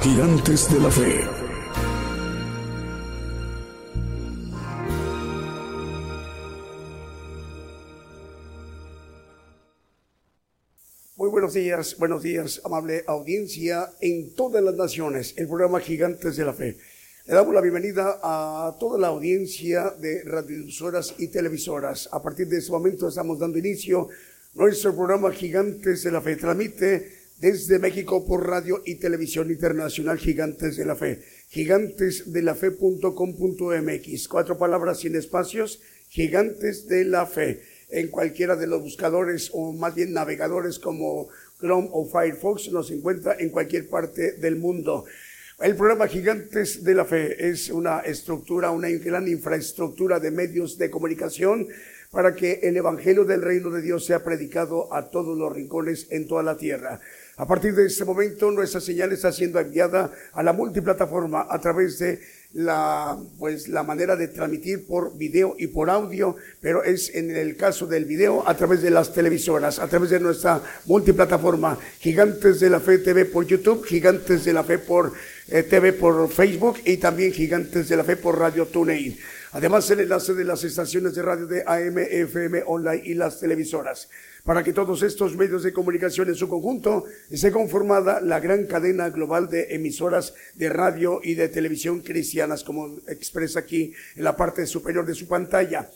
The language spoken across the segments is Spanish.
Gigantes de la Fe. Muy buenos días, buenos días, amable audiencia en todas las naciones, el programa Gigantes de la Fe. Le damos la bienvenida a toda la audiencia de radiodifusoras y televisoras. A partir de este momento estamos dando inicio nuestro programa Gigantes de la Fe transmite desde México por radio y televisión internacional Gigantes de la Fe. Gigantesdelafe.com.mx. Cuatro palabras sin espacios. Gigantes de la Fe. En cualquiera de los buscadores o más bien navegadores como Chrome o Firefox nos encuentra en cualquier parte del mundo. El programa Gigantes de la Fe es una estructura, una gran infraestructura de medios de comunicación para que el Evangelio del Reino de Dios sea predicado a todos los rincones en toda la tierra. A partir de este momento, nuestra señal está siendo enviada a la multiplataforma a través de la, pues, la manera de transmitir por video y por audio, pero es en el caso del video a través de las televisoras, a través de nuestra multiplataforma Gigantes de la Fe TV por YouTube, Gigantes de la Fe por eh, TV por Facebook y también Gigantes de la Fe por Radio TuneIn. Además, el enlace de las estaciones de radio de AM, FM, online y las televisoras. Para que todos estos medios de comunicación en su conjunto esté conformada la gran cadena global de emisoras de radio y de televisión cristianas, como expresa aquí en la parte superior de su pantalla.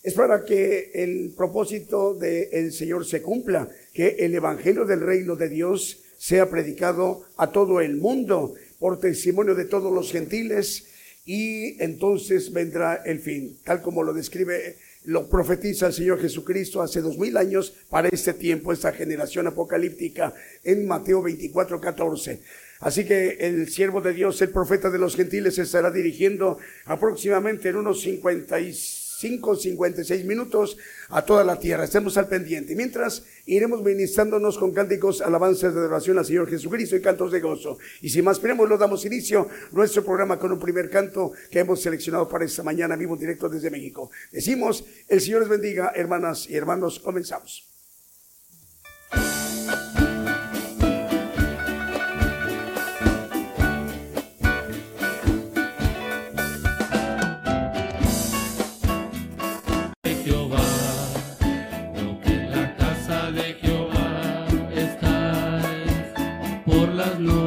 Es para que el propósito del Señor se cumpla, que el Evangelio del Reino de Dios sea predicado a todo el mundo por testimonio de todos los gentiles y entonces vendrá el fin, tal como lo describe, lo profetiza el Señor Jesucristo hace dos mil años para este tiempo, esta generación apocalíptica en Mateo 24, 14. Así que el siervo de Dios, el profeta de los gentiles, estará dirigiendo aproximadamente en unos 56 5, 56 minutos a toda la tierra. Estemos al pendiente. Mientras iremos ministrándonos con cánticos, alabanzas de adoración al Señor Jesucristo y cantos de gozo. Y sin más queremos, lo damos inicio nuestro programa con un primer canto que hemos seleccionado para esta mañana vivo directo desde México. Decimos, el Señor les bendiga, hermanas y hermanos. Comenzamos. las luces.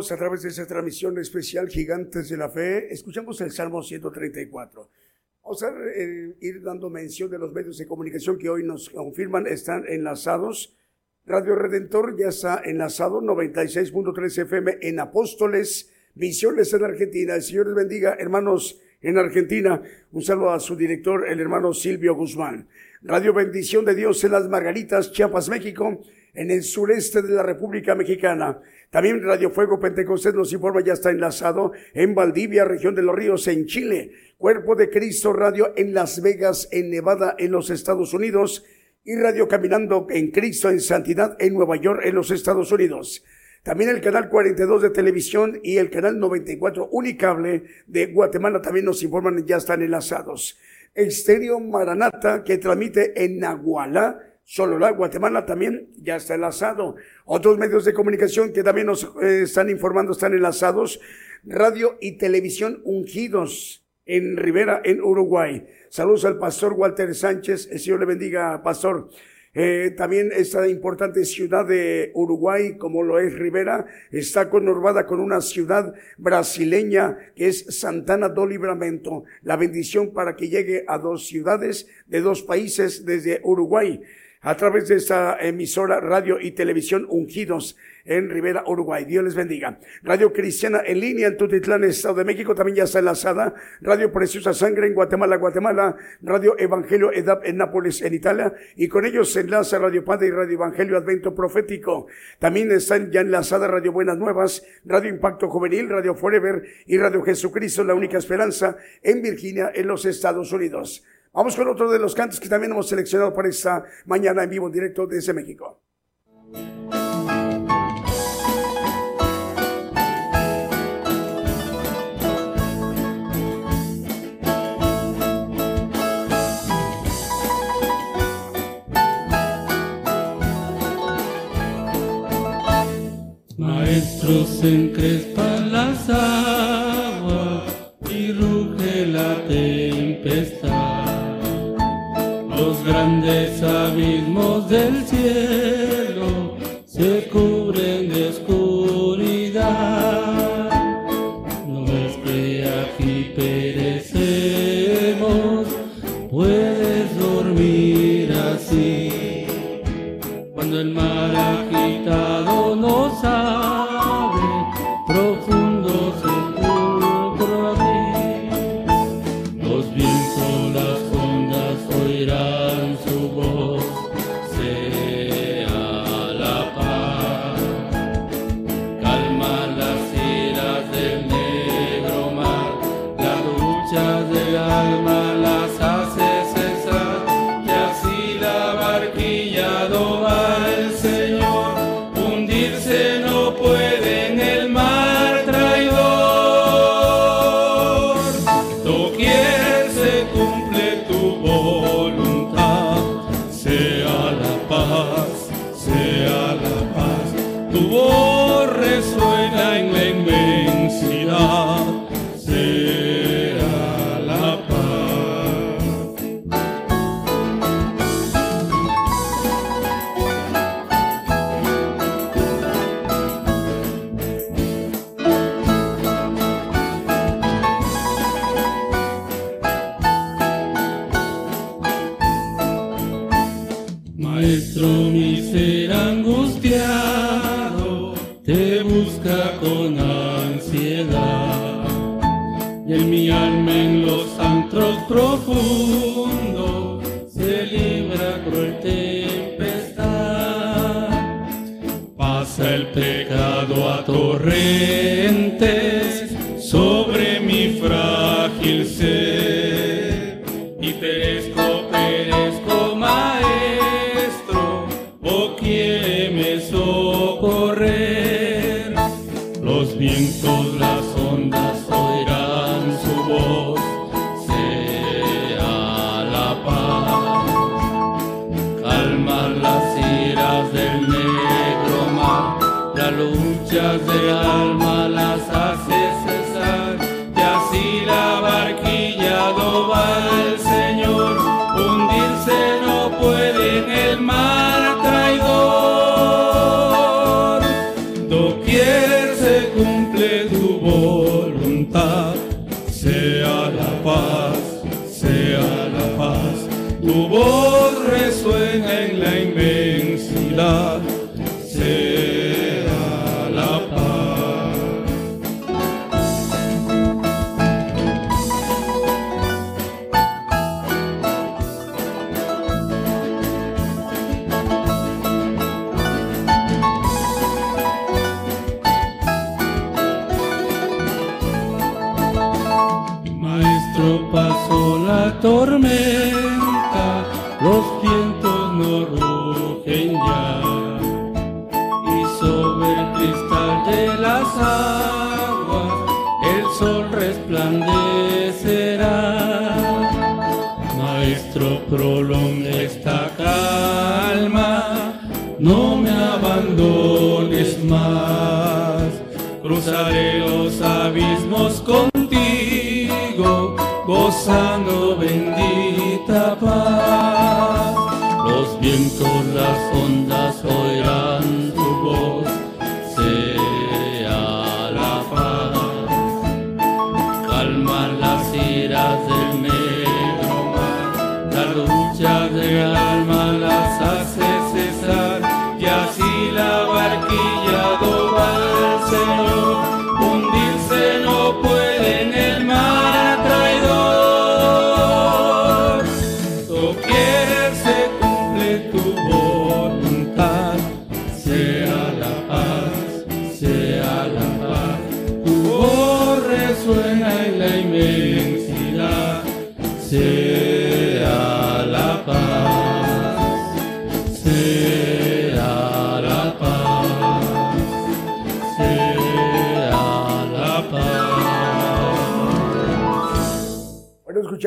A través de esa transmisión especial Gigantes de la Fe. Escuchamos el Salmo 134. Vamos a eh, ir dando mención de los medios de comunicación que hoy nos confirman están enlazados. Radio Redentor ya está enlazado 96.3 FM en Apóstoles, Misiones en Argentina. El Señor les bendiga, hermanos en Argentina. Un saludo a su director, el hermano Silvio Guzmán. Radio Bendición de Dios en las Margaritas, Chiapas, México, en el sureste de la República Mexicana. También Radio Fuego Pentecostés nos informa, ya está enlazado en Valdivia, región de los ríos, en Chile. Cuerpo de Cristo Radio en Las Vegas, en Nevada, en los Estados Unidos. Y Radio Caminando en Cristo en Santidad, en Nueva York, en los Estados Unidos. También el canal 42 de televisión y el canal 94 Unicable de Guatemala también nos informan, ya están enlazados. Estéreo Maranata que transmite en Nahuala, Solo la Guatemala también ya está enlazado. Otros medios de comunicación que también nos eh, están informando están enlazados. Radio y televisión ungidos en Rivera, en Uruguay. Saludos al pastor Walter Sánchez. El Señor le bendiga, pastor. Eh, también esta importante ciudad de Uruguay, como lo es Rivera, está conurbada con una ciudad brasileña que es Santana do Libramento. La bendición para que llegue a dos ciudades de dos países desde Uruguay a través de esta emisora radio y televisión Ungidos en Rivera, Uruguay. Dios les bendiga. Radio Cristiana en línea en Tutitlán, Estado de México, también ya está enlazada. Radio Preciosa Sangre en Guatemala, Guatemala. Radio Evangelio Edad en Nápoles, en Italia. Y con ellos se enlaza Radio Padre y Radio Evangelio Advento Profético. También están ya enlazadas Radio Buenas Nuevas, Radio Impacto Juvenil, Radio Forever y Radio Jesucristo, la única esperanza en Virginia, en los Estados Unidos. Vamos con otro de los cantos que también hemos seleccionado para esta mañana en vivo en directo desde México. Maestros encrespan las aguas y ruge la tempestad grandes abismos del cielo se cubren de oscuridad. No es que aquí perecemos, puedes dormir así. Cuando el mar agitado nos abre, pecado luchas del alma las hace cesar, y así la barquilla no va el Señor, hundirse no puede en el mar traidor. Doquier se cumple tu voluntad, sea la paz, sea la paz. Tu voz resuena en la inmensidad,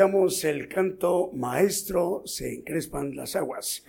el canto Maestro, se encrespan las aguas.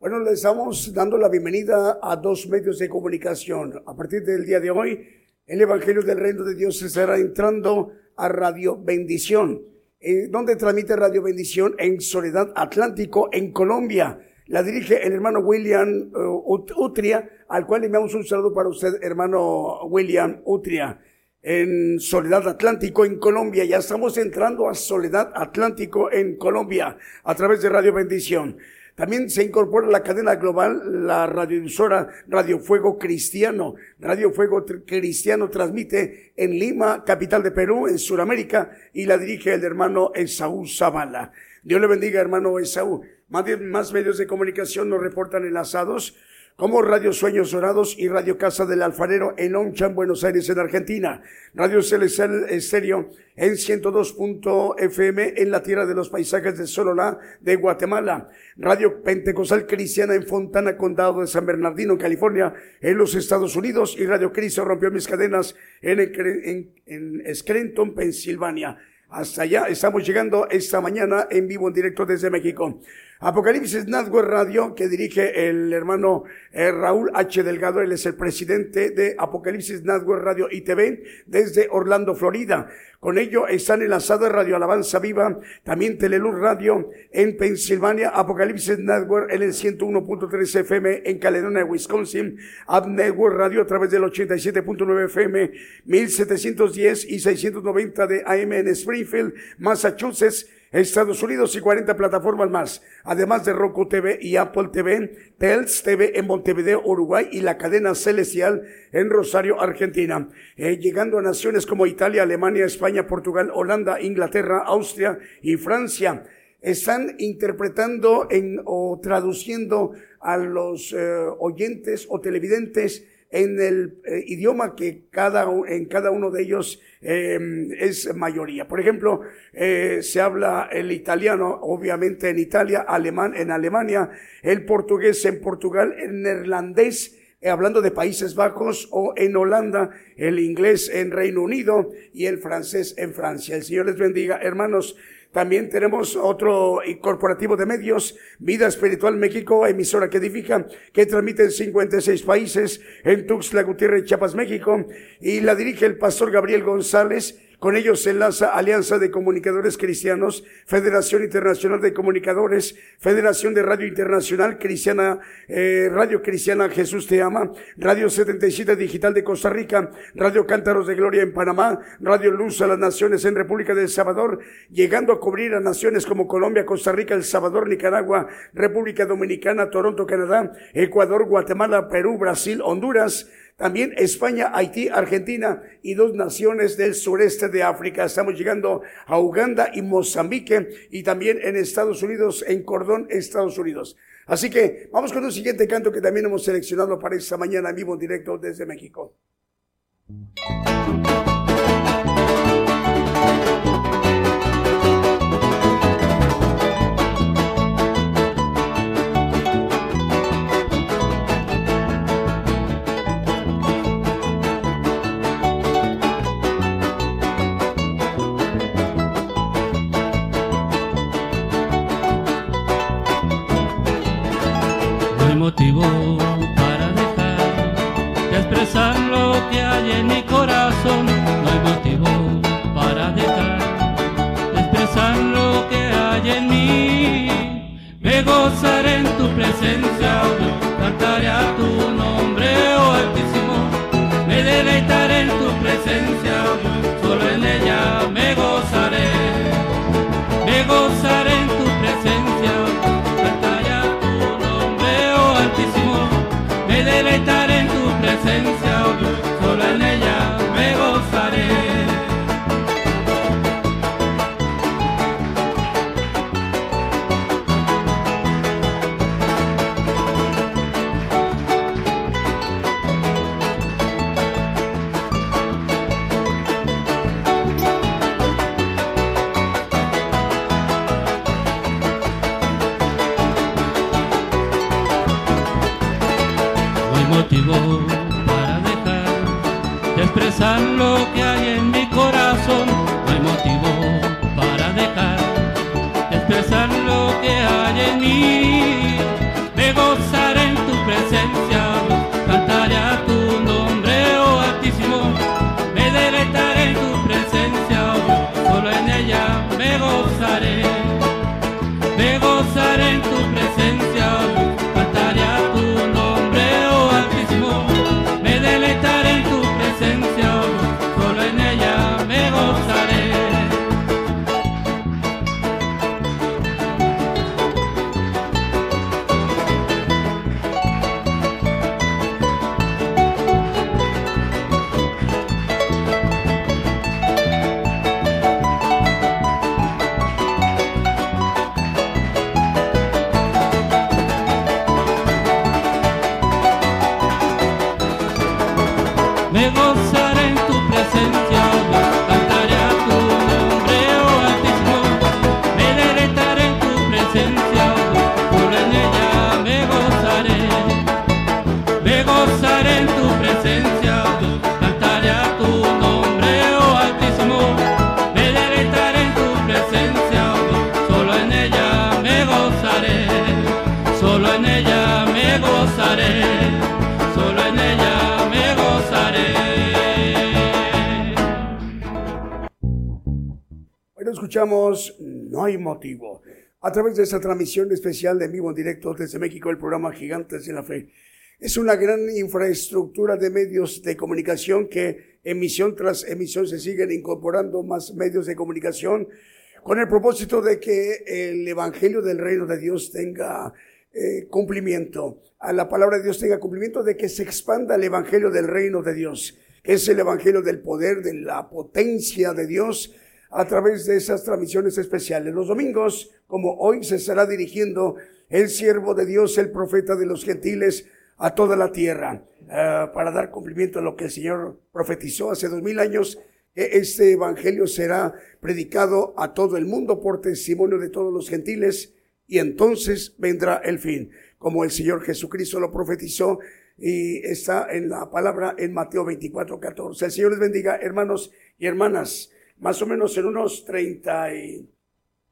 Bueno, le estamos dando la bienvenida a dos medios de comunicación. A partir del día de hoy, el Evangelio del Reino de Dios estará entrando a Radio Bendición. Eh, ¿Dónde transmite Radio Bendición? En Soledad Atlántico, en Colombia. La dirige el hermano William Ut- Utria, al cual le enviamos un saludo para usted, hermano William Utria en Soledad Atlántico en Colombia. Ya estamos entrando a Soledad Atlántico en Colombia a través de Radio Bendición. También se incorpora la cadena global la radiodifusora Radio Fuego Cristiano. Radio Fuego Cristiano transmite en Lima, capital de Perú, en Sudamérica, y la dirige el hermano Esaú Zavala. Dios le bendiga, hermano Esaú. Más, más medios de comunicación nos reportan enlazados como Radio Sueños Dorados y Radio Casa del Alfarero en Onchan, Buenos Aires, en Argentina. Radio Celestial Estéreo en 102.fm en la tierra de los paisajes de Sololá de Guatemala. Radio Pentecostal Cristiana en Fontana, Condado de San Bernardino, California, en los Estados Unidos. Y Radio Cristo rompió mis cadenas en, en, en Scranton, Pensilvania. Hasta allá estamos llegando esta mañana en vivo, en directo desde México. Apocalipsis Network Radio, que dirige el hermano eh, Raúl H. Delgado, él es el presidente de Apocalipsis Network Radio y TV desde Orlando, Florida. Con ello están enlazadas Radio Alabanza Viva, también Teleluz Radio en Pensilvania, Apocalipsis Network en el 101.3 FM en Caledonia, Wisconsin, App Network Radio a través del 87.9 FM, 1710 y 690 de AM en Springfield, Massachusetts, Estados Unidos y 40 plataformas más, además de Roku TV y Apple TV, Tels TV en Montevideo, Uruguay y la cadena Celestial en Rosario, Argentina, eh, llegando a naciones como Italia, Alemania, España, Portugal, Holanda, Inglaterra, Austria y Francia. Están interpretando en, o traduciendo a los eh, oyentes o televidentes en el eh, idioma que cada, en cada uno de ellos em, es mayoría. Por ejemplo, eh, se habla el italiano, obviamente en Italia, alemán en Alemania, el portugués en Portugal, el neerlandés eh, hablando de Países Bajos o en Holanda, el inglés en Reino Unido y el francés en Francia. El Señor les bendiga, hermanos. También tenemos otro corporativo de medios, Vida Espiritual México, emisora que edifica, que transmite en 56 países, en Tuxtla Gutiérrez, Chiapas, México, y la dirige el pastor Gabriel González, con ellos se enlaza Alianza de Comunicadores Cristianos, Federación Internacional de Comunicadores, Federación de Radio Internacional Cristiana, eh, Radio Cristiana Jesús Te Ama, Radio 77 Digital de Costa Rica, Radio Cántaros de Gloria en Panamá, Radio Luz a las Naciones en República del Salvador, llegando a cubrir a naciones como Colombia, Costa Rica, El Salvador, Nicaragua, República Dominicana, Toronto, Canadá, Ecuador, Guatemala, Perú, Brasil, Honduras, también España, Haití, Argentina y dos naciones del sureste de África. Estamos llegando a Uganda y Mozambique y también en Estados Unidos, en Cordón, Estados Unidos. Así que vamos con un siguiente canto que también hemos seleccionado para esta mañana en vivo directo desde México. Motivo para dejar de expresar lo que hay en mi corazón. No hay motivo para dejar de expresar lo que hay en mí. Me gozaré en tu presencia, cantaré a tu nombre, oh Altísimo. Me deleitaré en tu presencia, solo en ella me gozaré. Me gozaré tu me. No hay motivo. A través de esta transmisión especial de vivo en directo desde México, el programa Gigantes de la Fe. Es una gran infraestructura de medios de comunicación que emisión tras emisión se siguen incorporando más medios de comunicación con el propósito de que el Evangelio del Reino de Dios tenga eh, cumplimiento, a la palabra de Dios tenga cumplimiento, de que se expanda el Evangelio del Reino de Dios, que es el Evangelio del poder, de la potencia de Dios, a través de esas transmisiones especiales. Los domingos, como hoy, se estará dirigiendo el siervo de Dios, el profeta de los gentiles, a toda la tierra eh, para dar cumplimiento a lo que el Señor profetizó hace dos mil años. Este evangelio será predicado a todo el mundo por testimonio de todos los gentiles y entonces vendrá el fin, como el Señor Jesucristo lo profetizó y está en la palabra en Mateo 24, 14. El Señor les bendiga, hermanos y hermanas. Más o menos en unos 30 y,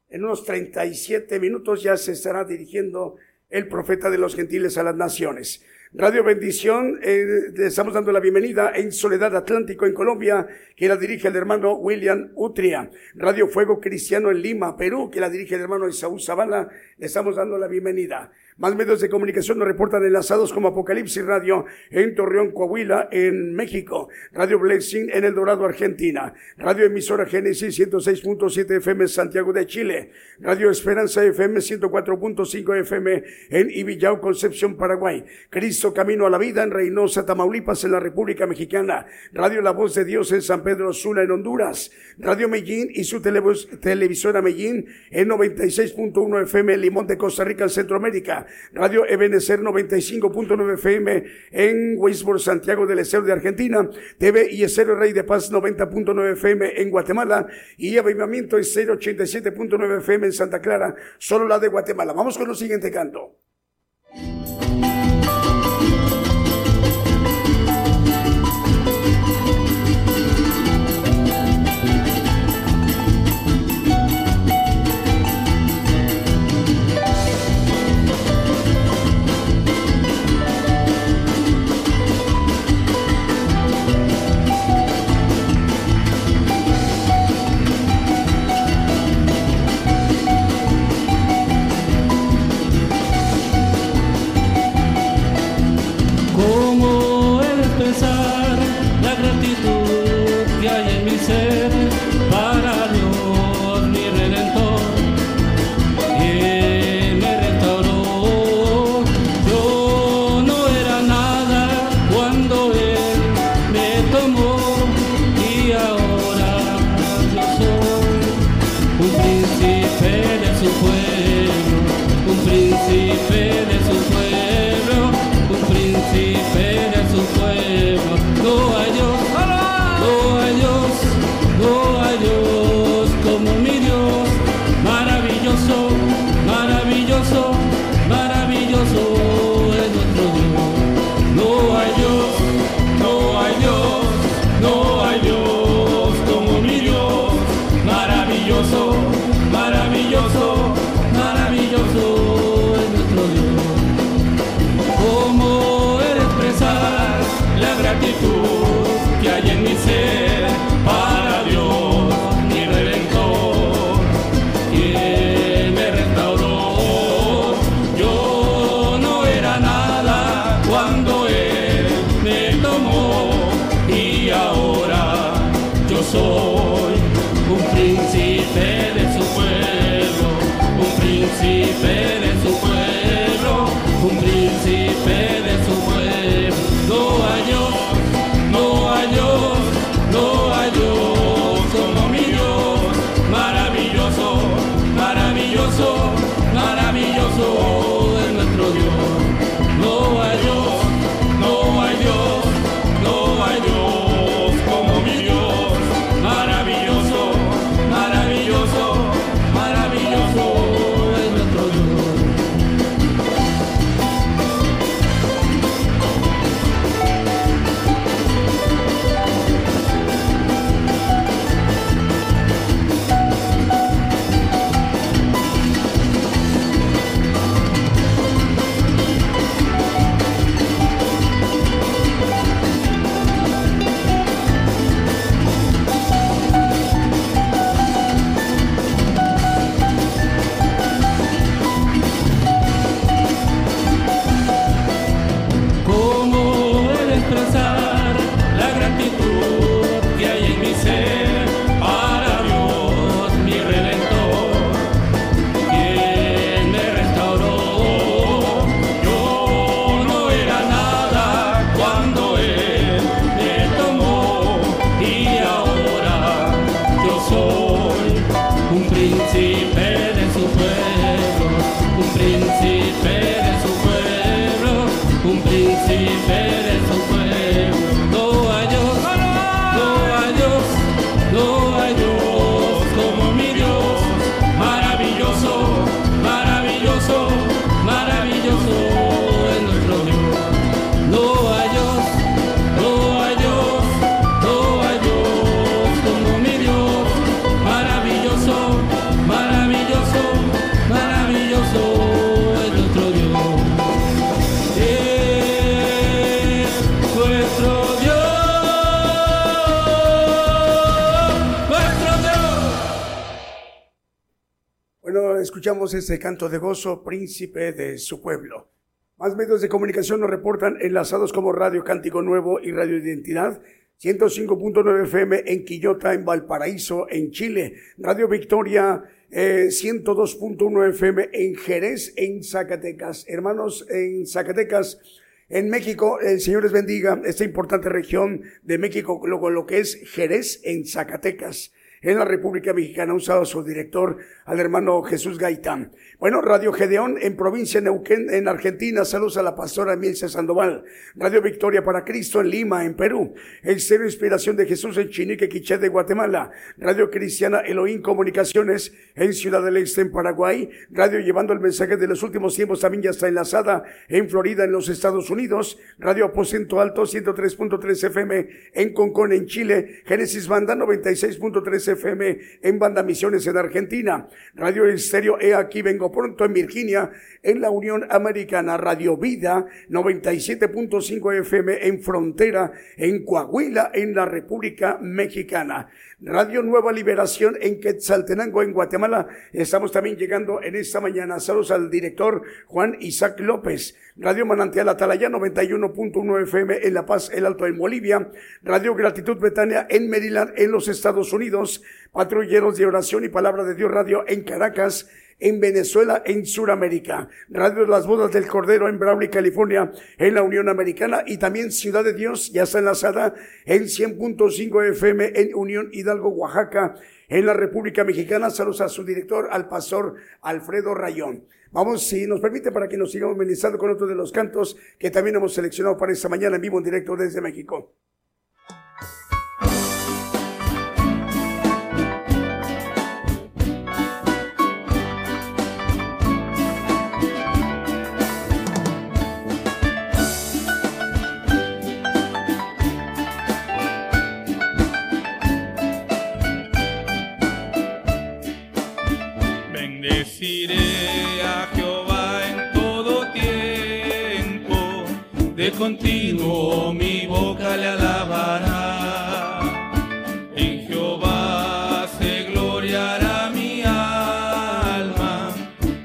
en unos 37 minutos ya se estará dirigiendo el profeta de los gentiles a las naciones. Radio Bendición, eh, estamos dando la bienvenida en Soledad Atlántico en Colombia, que la dirige el hermano William Utria. Radio Fuego Cristiano en Lima, Perú, que la dirige el hermano Isaú Zavala, le estamos dando la bienvenida. Más medios de comunicación nos reportan enlazados como Apocalipsis Radio en Torreón, Coahuila, en México. Radio Blessing en El Dorado, Argentina. Radio Emisora Génesis 106.7 FM Santiago de Chile. Radio Esperanza FM 104.5 FM en Ibillau, Concepción, Paraguay. Cristo Camino a la Vida en Reynosa, Tamaulipas, en la República Mexicana. Radio La Voz de Dios en San Pedro Sula, en Honduras. Radio Medellín y su televisora Medellín en 96.1 FM Limón de Costa Rica, en Centroamérica. Radio Ebenecer 95.9 FM en Weisburg, Santiago del Estero de Argentina, TV y Estero Rey de Paz 90.9 FM en Guatemala y Avivamiento Estero 87.9 FM en Santa Clara, solo la de Guatemala. Vamos con el siguiente canto. Escuchamos ese canto de gozo, príncipe de su pueblo. Más medios de comunicación nos reportan enlazados como Radio Cántico Nuevo y Radio Identidad, 105.9 FM en Quillota, en Valparaíso, en Chile, Radio Victoria, 102.1 eh, FM en Jerez, en Zacatecas. Hermanos, en Zacatecas, en México, el Señor les bendiga esta importante región de México, lo, lo que es Jerez, en Zacatecas en la República Mexicana, un saludo su director, al hermano Jesús Gaitán. Bueno, Radio Gedeón en provincia de Neuquén, en Argentina, saludos a la pastora Emilce Sandoval. Radio Victoria para Cristo en Lima, en Perú. El Cero Inspiración de Jesús en Chinique, Quiché de Guatemala. Radio Cristiana Elohim Comunicaciones en Ciudad del Este, en Paraguay. Radio Llevando el Mensaje de los Últimos Tiempos también ya está enlazada en Florida, en los Estados Unidos. Radio Aposento Alto 103.3 FM en Concón, en Chile. Génesis Banda 96.3 FM en Banda Misiones en Argentina. Radio Estéreo He Aquí Vengo Pronto en Virginia, en la Unión Americana. Radio Vida 97.5 FM en Frontera, en Coahuila, en la República Mexicana. Radio Nueva Liberación en Quetzaltenango, en Guatemala. Estamos también llegando en esta mañana. Saludos al director Juan Isaac López. Radio Manantial Atalaya 91.1 FM en La Paz, el Alto en Bolivia. Radio Gratitud Betania en Maryland, en los Estados Unidos. Patrulleros de Oración y Palabra de Dios Radio en Caracas en Venezuela, en Sudamérica. Radio las Bodas del Cordero en Brawley, California, en la Unión Americana y también Ciudad de Dios, ya está enlazada en 100.5 FM en Unión Hidalgo, Oaxaca, en la República Mexicana. Saludos a su director, al pastor Alfredo Rayón. Vamos, si nos permite, para que nos sigamos ministrando con otro de los cantos que también hemos seleccionado para esta mañana en vivo en directo desde México. Continuo mi boca le alabará. En Jehová se gloriará mi alma,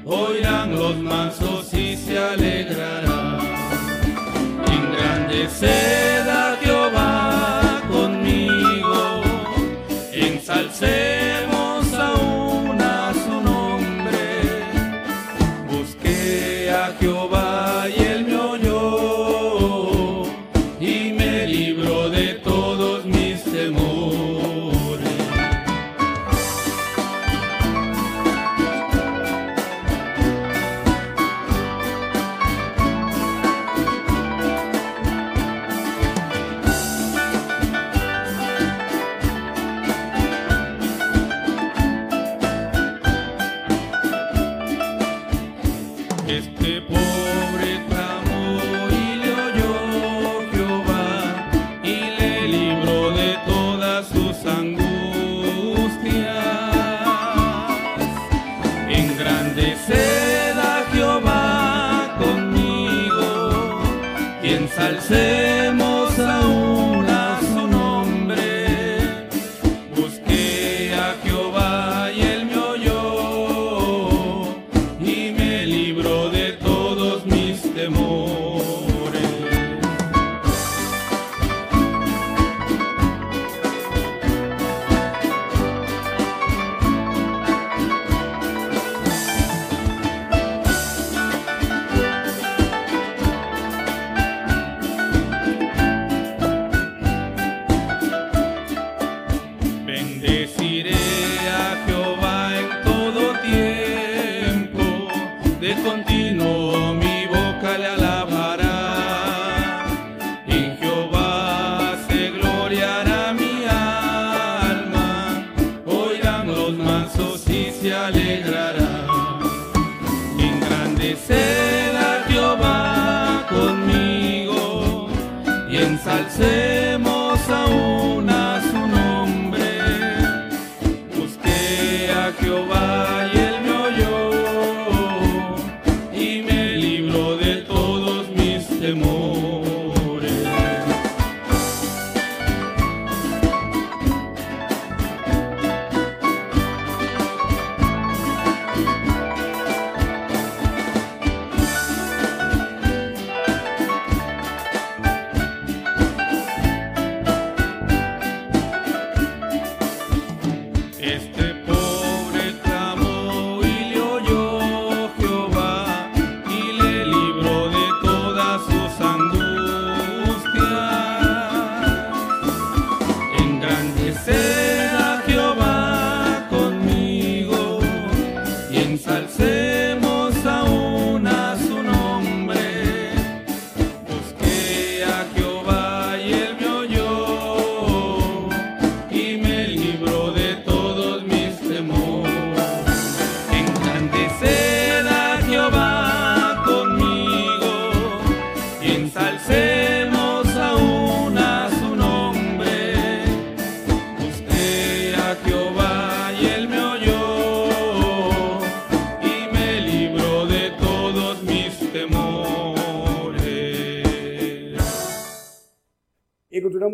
oirán los mansos y se alegrarán. Engrandeced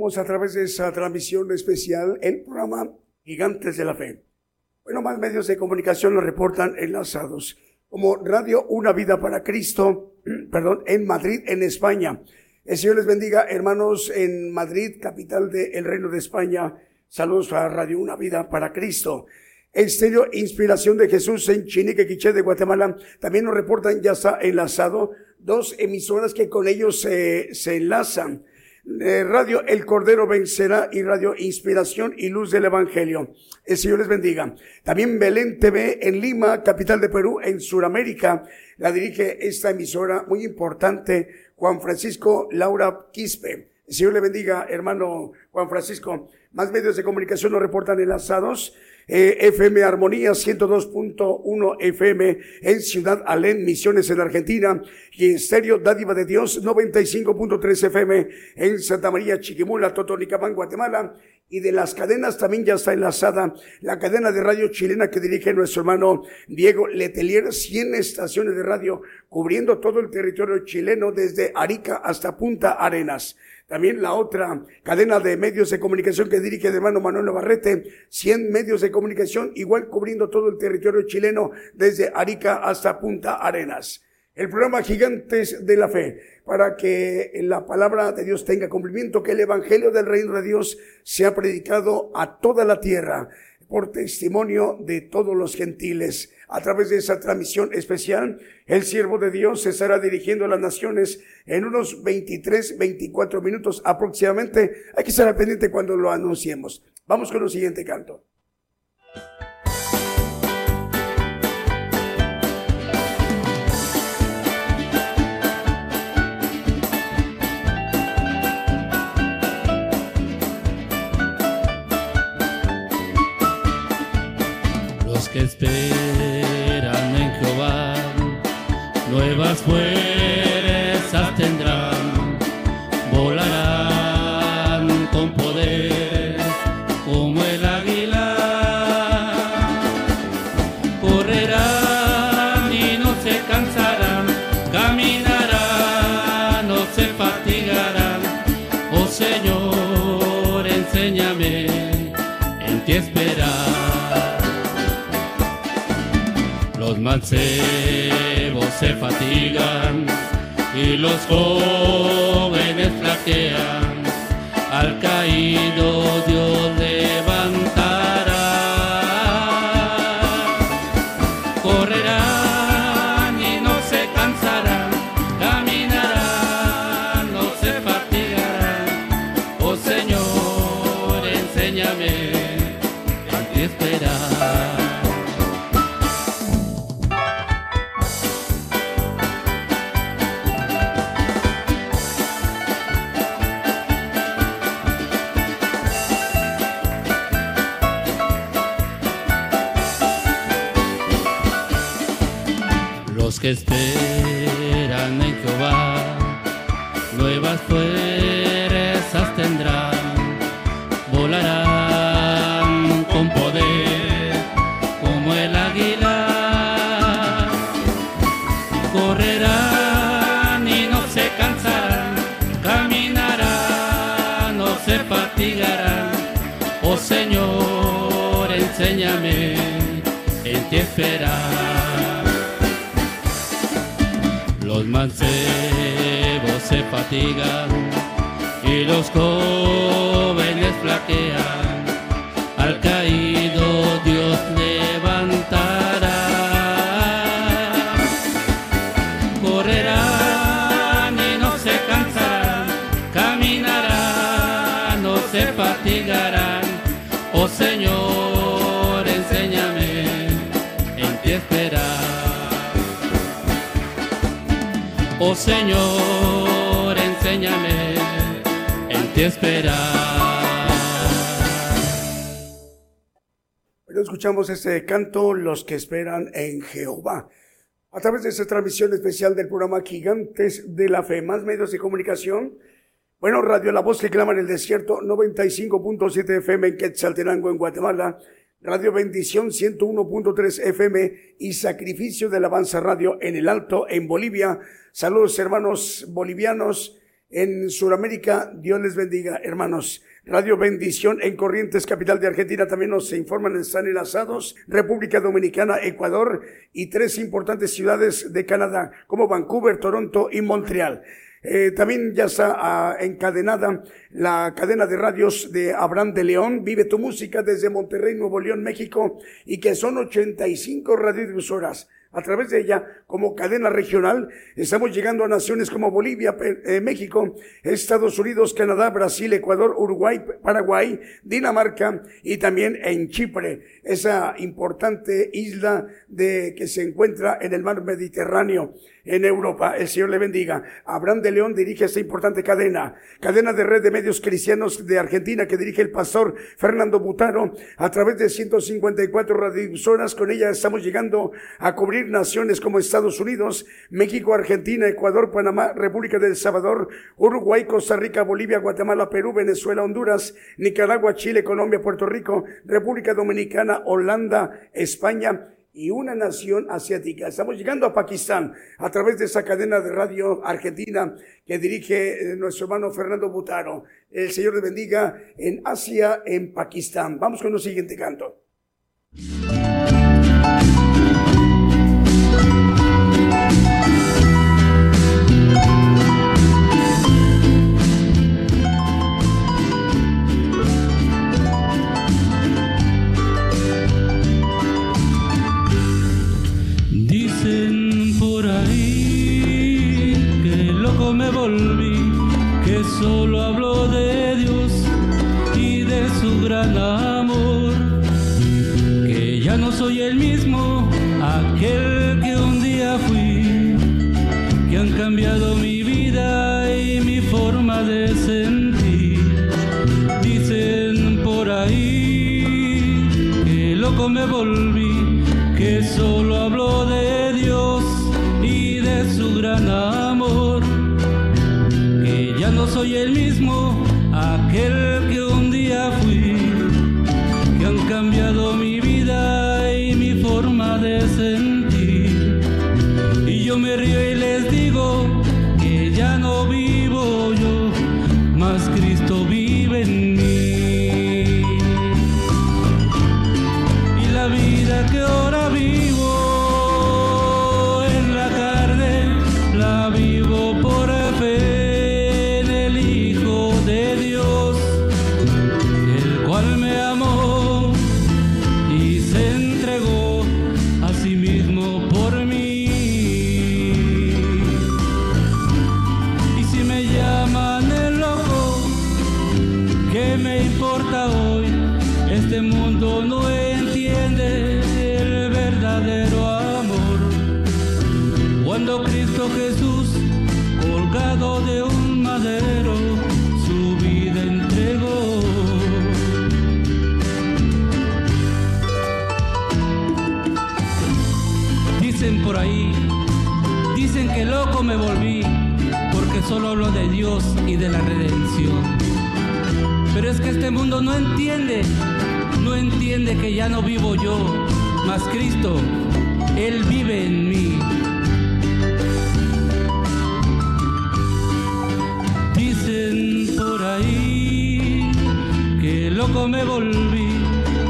a través de esa transmisión especial, el programa Gigantes de la Fe. Bueno, más medios de comunicación lo reportan enlazados, como Radio Una Vida para Cristo, perdón, en Madrid, en España. El Señor les bendiga, hermanos, en Madrid, capital del Reino de España. Saludos a Radio Una Vida para Cristo. Estéreo Inspiración de Jesús en Chinique, Quiché de Guatemala. También nos reportan, ya está enlazado, dos emisoras que con ellos se, se enlazan. Eh, Radio El Cordero Vencerá y Radio Inspiración y Luz del Evangelio. El Señor les bendiga. También Belén TV en Lima, capital de Perú, en Sudamérica. La dirige esta emisora muy importante, Juan Francisco Laura Quispe. El Señor le bendiga, hermano Juan Francisco. Más medios de comunicación nos reportan enlazados. Eh, FM Armonía 102.1 FM en Ciudad Alén, Misiones en Argentina, y en Estéreo Dádiva de Dios 95.3 FM en Santa María Chiquimula, Totonicapán, Guatemala, y de las cadenas también ya está enlazada la cadena de radio chilena que dirige nuestro hermano Diego Letelier, 100 estaciones de radio cubriendo todo el territorio chileno desde Arica hasta Punta Arenas. También la otra cadena de medios de comunicación que dirige de hermano Manuel Navarrete, 100 medios de comunicación, igual cubriendo todo el territorio chileno desde Arica hasta Punta Arenas. El programa Gigantes de la Fe, para que la palabra de Dios tenga cumplimiento, que el Evangelio del Reino de Dios sea predicado a toda la tierra por testimonio de todos los gentiles. A través de esa transmisión especial, el siervo de Dios se estará dirigiendo a las naciones en unos 23, 24 minutos aproximadamente. Hay que estar pendiente cuando lo anunciemos. Vamos con el siguiente canto. Que esperan mancebos se fatigan y los jóvenes flaquean. Al caído Dios levantará. Y los jóvenes flaquean. Al caído Dios levantará. Correrán y no se cansarán, caminarán, no se fatigarán. Oh Señor, enséñame en ti esperar. Oh Señor, enséñame en ti esperar. Bueno, escuchamos este canto, Los que esperan en Jehová. A través de esta transmisión especial del programa Gigantes de la Fe, más medios de comunicación. Bueno, Radio La Voz que clama en el desierto, 95.7 FM en Quetzaltenango, en Guatemala. Radio Bendición 101.3 FM y Sacrificio de Alabanza Radio en el Alto, en Bolivia. Saludos hermanos bolivianos en Sudamérica. Dios les bendiga, hermanos. Radio Bendición en Corrientes, capital de Argentina, también nos informan, están enlazados. República Dominicana, Ecuador y tres importantes ciudades de Canadá, como Vancouver, Toronto y Montreal. Eh, también ya está ah, encadenada la cadena de radios de Abraham de León, Vive tu música desde Monterrey, Nuevo León, México, y que son 85 radiodifusoras a través de ella como cadena regional. Estamos llegando a naciones como Bolivia, eh, México, Estados Unidos, Canadá, Brasil, Ecuador, Uruguay, Paraguay, Dinamarca y también en Chipre, esa importante isla de que se encuentra en el mar Mediterráneo en Europa. El Señor le bendiga. Abraham de León dirige esta importante cadena, cadena de red de medios cristianos de Argentina que dirige el pastor Fernando Butaro a través de 154 radiodifusoras. Con ella estamos llegando a cubrir naciones como Estados Unidos, México, Argentina, Ecuador, Panamá, República del Salvador, Uruguay, Costa Rica, Bolivia, Guatemala, Perú, Venezuela, Honduras, Nicaragua, Chile, Colombia, Puerto Rico, República Dominicana, Holanda, España, y una nación asiática. Estamos llegando a Pakistán a través de esa cadena de radio argentina que dirige eh, nuestro hermano Fernando Butaro. El Señor le bendiga en Asia, en Pakistán. Vamos con el siguiente canto. Que solo hablo de Dios y de su gran amor. Soy el mismo, no entiende, no entiende que ya no vivo yo, mas Cristo, Él vive en mí. Dicen por ahí que loco me volví,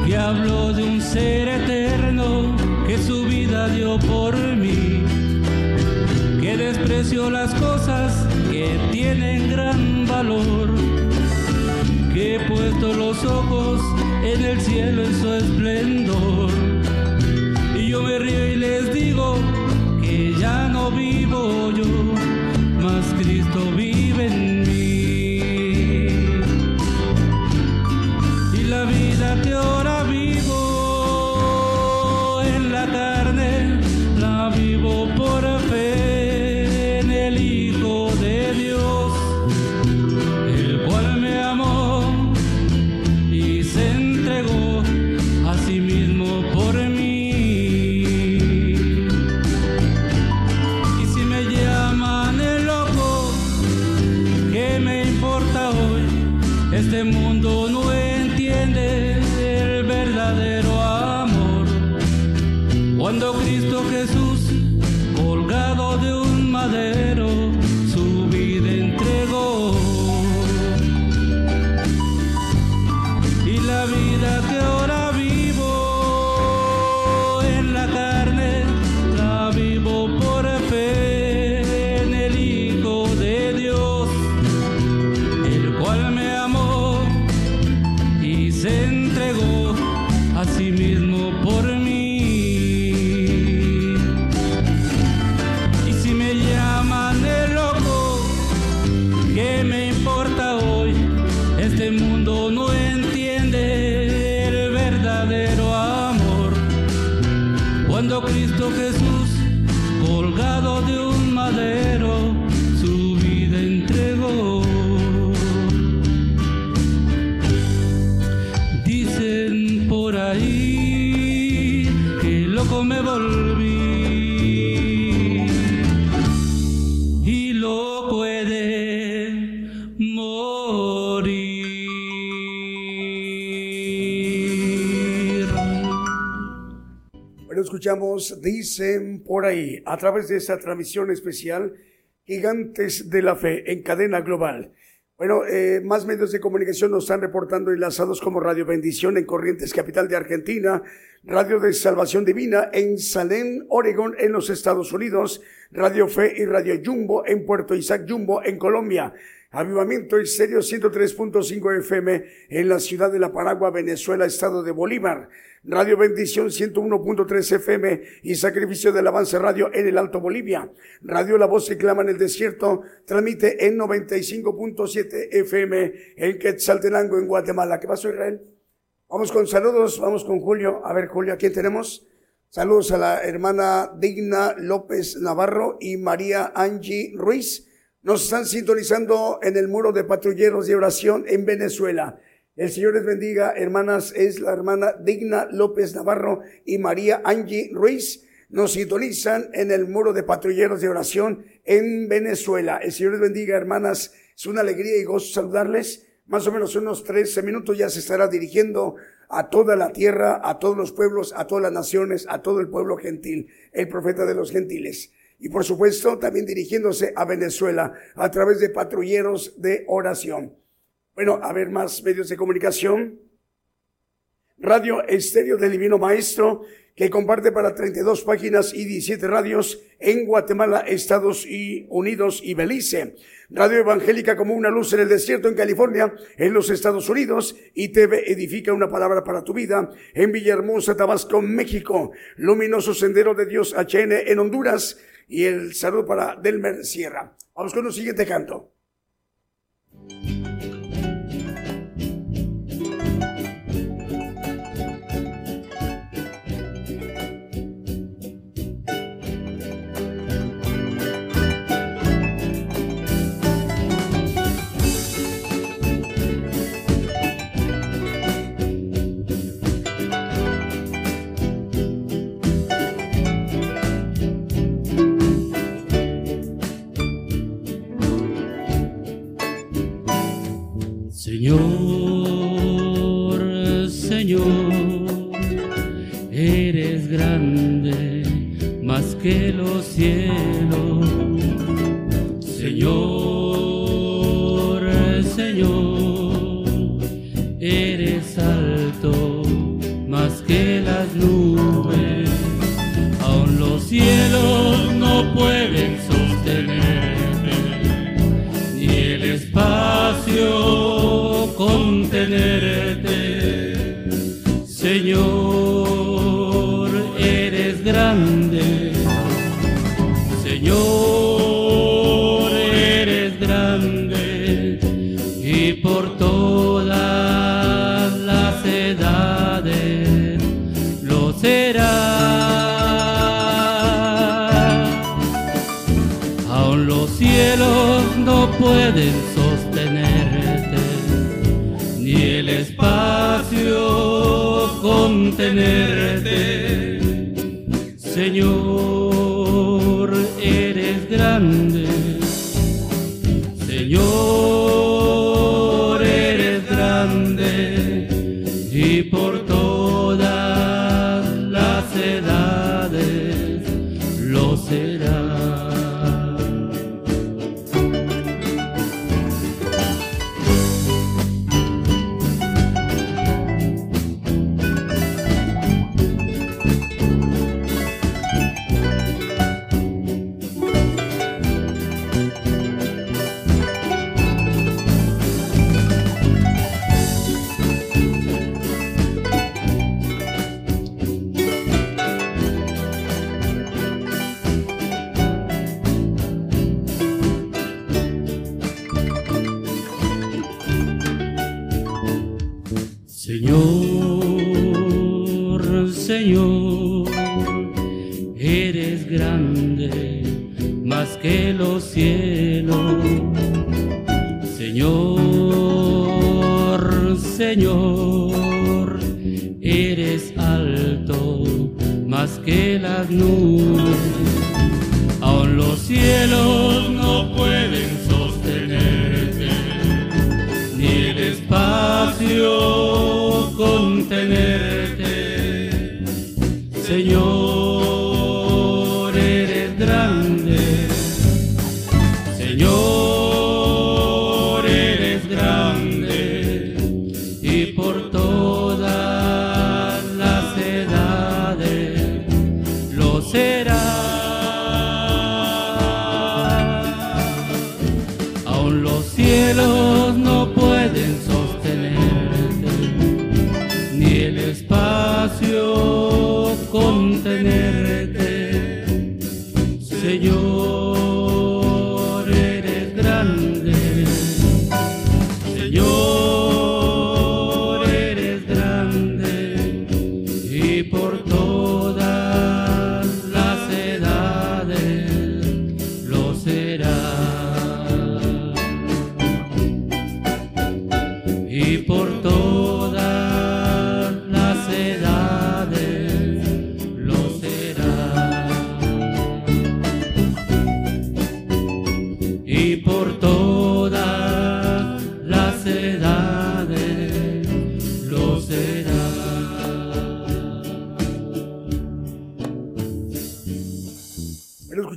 que hablo de un ser eterno que su vida dio por mí, que despreció las cosas que tienen gran valor, que he puesto los ojos en el cielo en su esplendor. Y yo me río y les digo que ya no vivo Dicen por ahí, a través de esta transmisión especial, Gigantes de la Fe en cadena global. Bueno, eh, más medios de comunicación nos están reportando enlazados como Radio Bendición en Corrientes, capital de Argentina, Radio de Salvación Divina en Salem, Oregón, en los Estados Unidos, Radio Fe y Radio Jumbo en Puerto Isaac Jumbo, en Colombia. Avivamiento Estéreo 103.5 FM en la ciudad de La Paragua, Venezuela, estado de Bolívar. Radio Bendición 101.3 FM y Sacrificio del Avance Radio en el Alto Bolivia. Radio La Voz que clama en el desierto transmite en 95.7 FM en Quetzaltenango, en Guatemala. ¿Qué pasó, Israel? Vamos con saludos, vamos con Julio. A ver, Julio, ¿a quién tenemos? Saludos a la hermana Digna López Navarro y María Angie Ruiz. Nos están sintonizando en el muro de patrulleros de oración en Venezuela. El Señor les bendiga, hermanas, es la hermana Digna López Navarro y María Angie Ruiz. Nos sintonizan en el muro de patrulleros de oración en Venezuela. El Señor les bendiga, hermanas. Es una alegría y gozo saludarles. Más o menos unos 13 minutos ya se estará dirigiendo a toda la tierra, a todos los pueblos, a todas las naciones, a todo el pueblo gentil, el profeta de los gentiles y por supuesto también dirigiéndose a Venezuela a través de patrulleros de oración. Bueno, a ver más medios de comunicación. Radio Estéreo del Divino Maestro, que comparte para 32 páginas y 17 radios en Guatemala, Estados Unidos y Belice. Radio Evangélica como una luz en el desierto en California, en los Estados Unidos, y TV Edifica una palabra para tu vida en Villahermosa, Tabasco, México. Luminoso Sendero de Dios HN en Honduras y el saludo para Delmer Sierra. Vamos con un siguiente canto. Señor, Señor, eres grande más que los cielos. Señor, los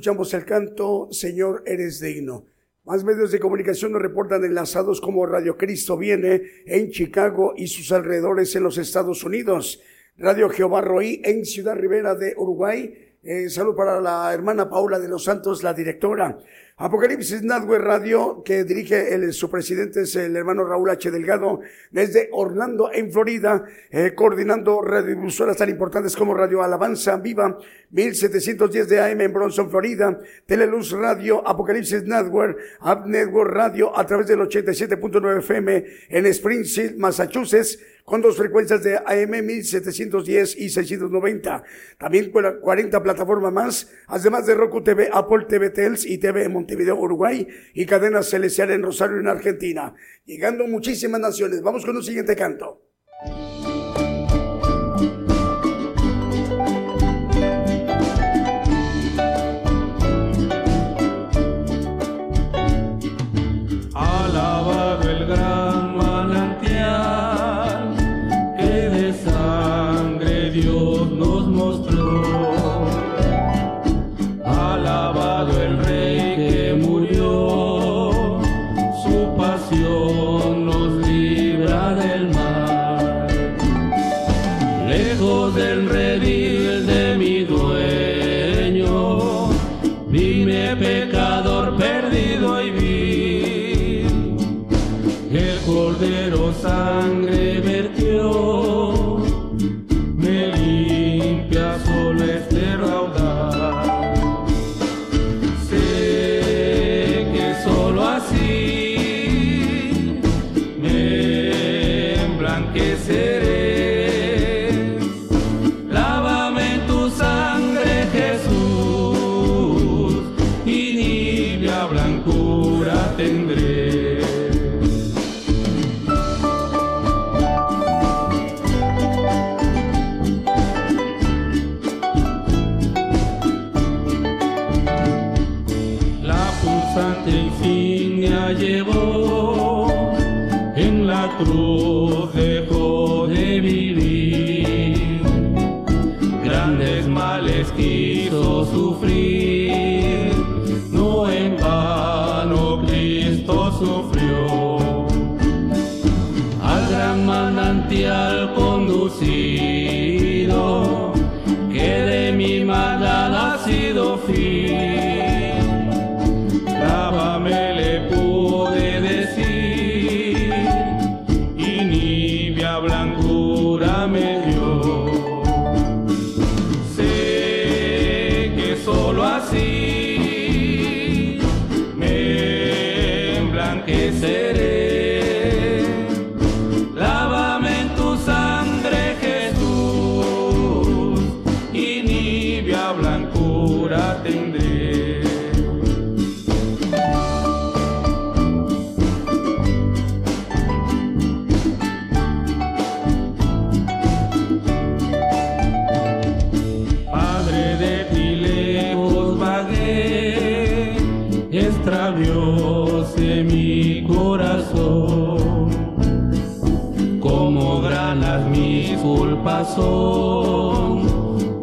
escuchamos el canto Señor eres digno. Más medios de comunicación nos reportan enlazados como Radio Cristo viene en Chicago y sus alrededores en los Estados Unidos. Radio Jehová Roí en Ciudad Rivera de Uruguay. Eh, salud para la hermana Paula de los Santos, la directora. Apocalipsis Network Radio, que dirige el, su presidente es el hermano Raúl H. Delgado, desde Orlando, en Florida, eh, coordinando radiodifusoras tan importantes como Radio Alabanza Viva, 1710 de AM en Bronson, Florida, Teleluz Radio, Apocalipsis Network, App Network Radio a través del 87.9 FM en Springfield, Massachusetts, con dos frecuencias de AM 1710 y 690. También con 40 plataformas más, además de Roku TV, Apple TV Tels y TV Montevideo, Uruguay y Cadena Celestial en Rosario, en Argentina. Llegando muchísimas naciones. Vamos con un siguiente canto.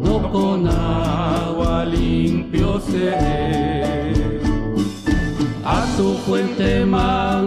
no con agua limpio seré. A tu fuente madre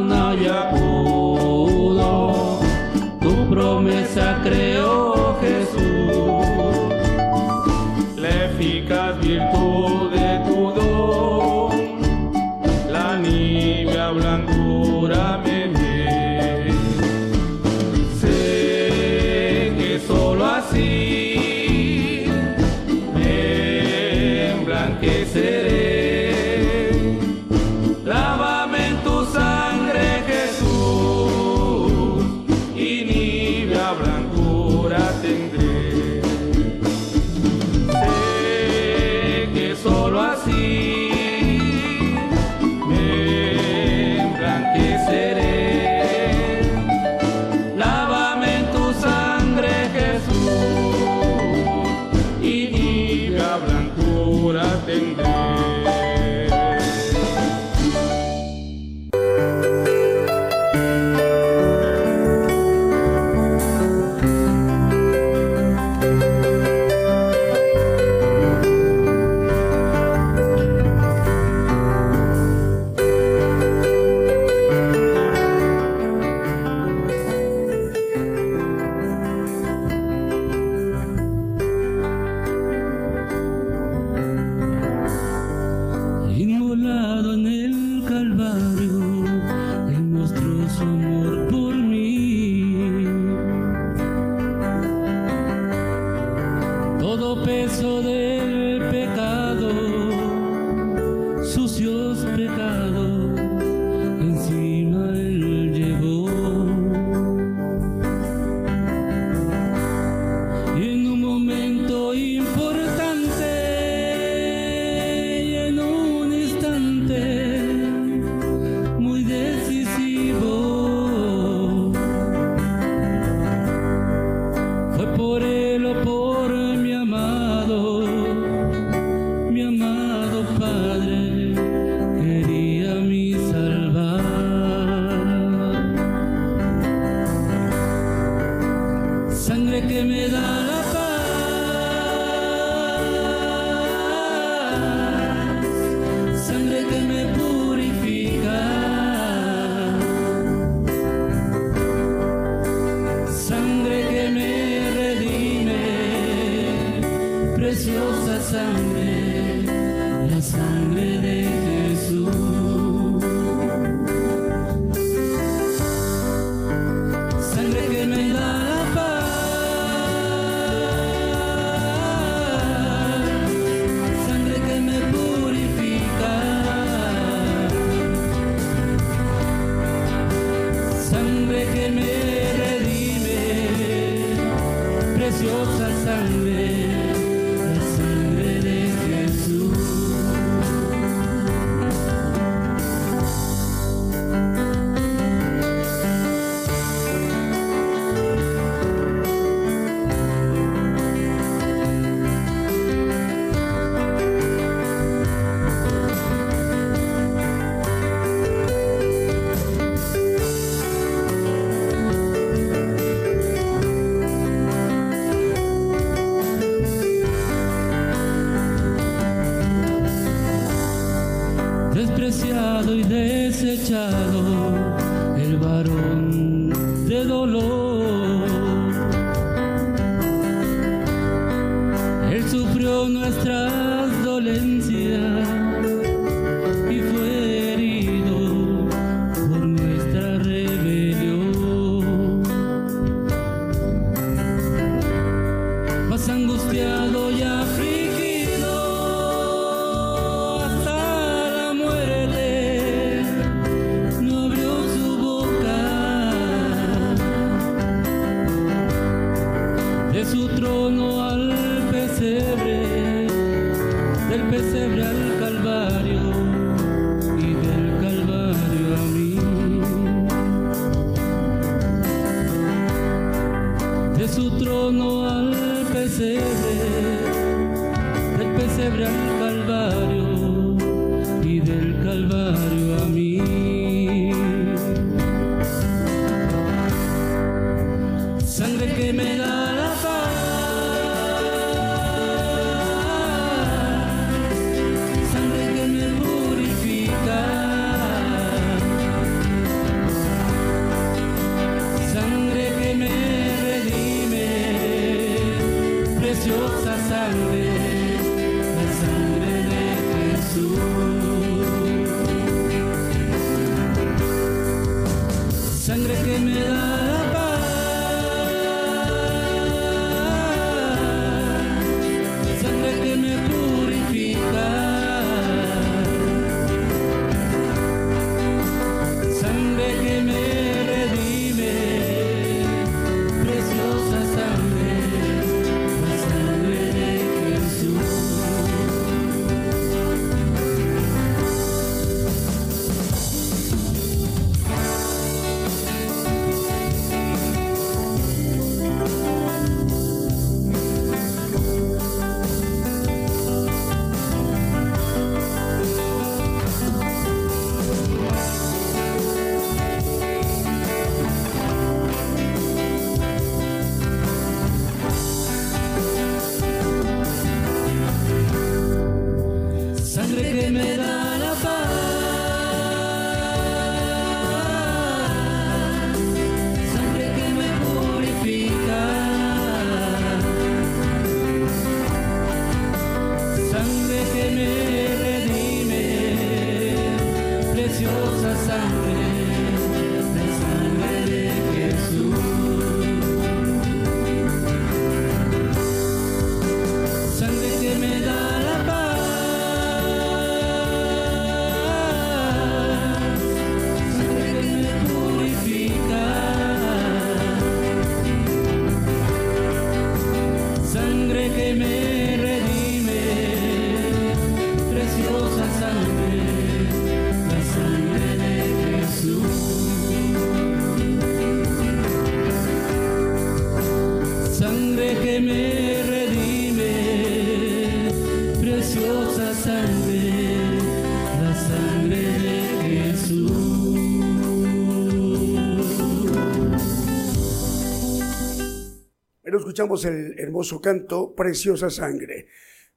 escuchamos el hermoso canto Preciosa Sangre.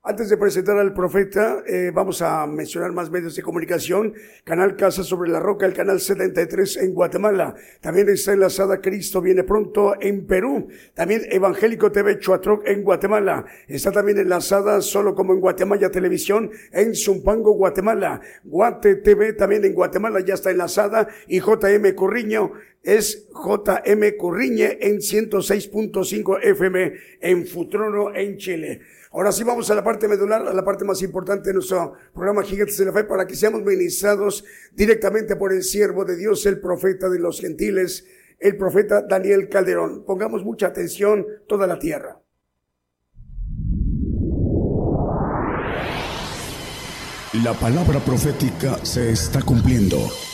Antes de presentar al profeta, eh, vamos a mencionar más medios de comunicación. Canal Casa sobre la Roca, el canal 73 en Guatemala. También está enlazada Cristo viene pronto en Perú. También Evangélico TV Chuatroc en Guatemala. Está también enlazada solo como en Guatemala Televisión en Zumpango, Guatemala. Guate TV también en Guatemala ya está enlazada. Y JM Corriño es JM Corriñe en 106.5 FM en Futrono en Chile. Ahora sí vamos a la parte medular, a la parte más importante de nuestro programa Gigantes de la Fe para que seamos ministrados directamente por el siervo de Dios, el profeta de los gentiles, el profeta Daniel Calderón. Pongamos mucha atención toda la tierra. La palabra profética se está cumpliendo.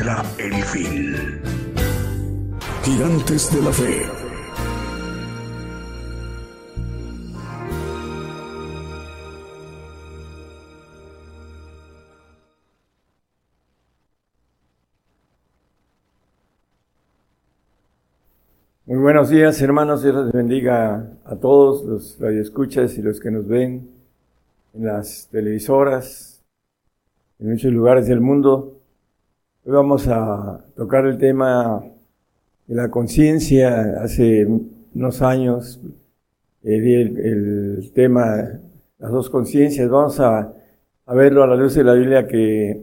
El fin. Gigantes de la Fe. Muy buenos días, hermanos. Dios les bendiga a todos los radioescuchas y los que nos ven en las televisoras, en muchos lugares del mundo. Hoy vamos a tocar el tema de la conciencia. Hace unos años eh, di el, el tema, las dos conciencias. Vamos a, verlo a la luz de la Biblia que eh,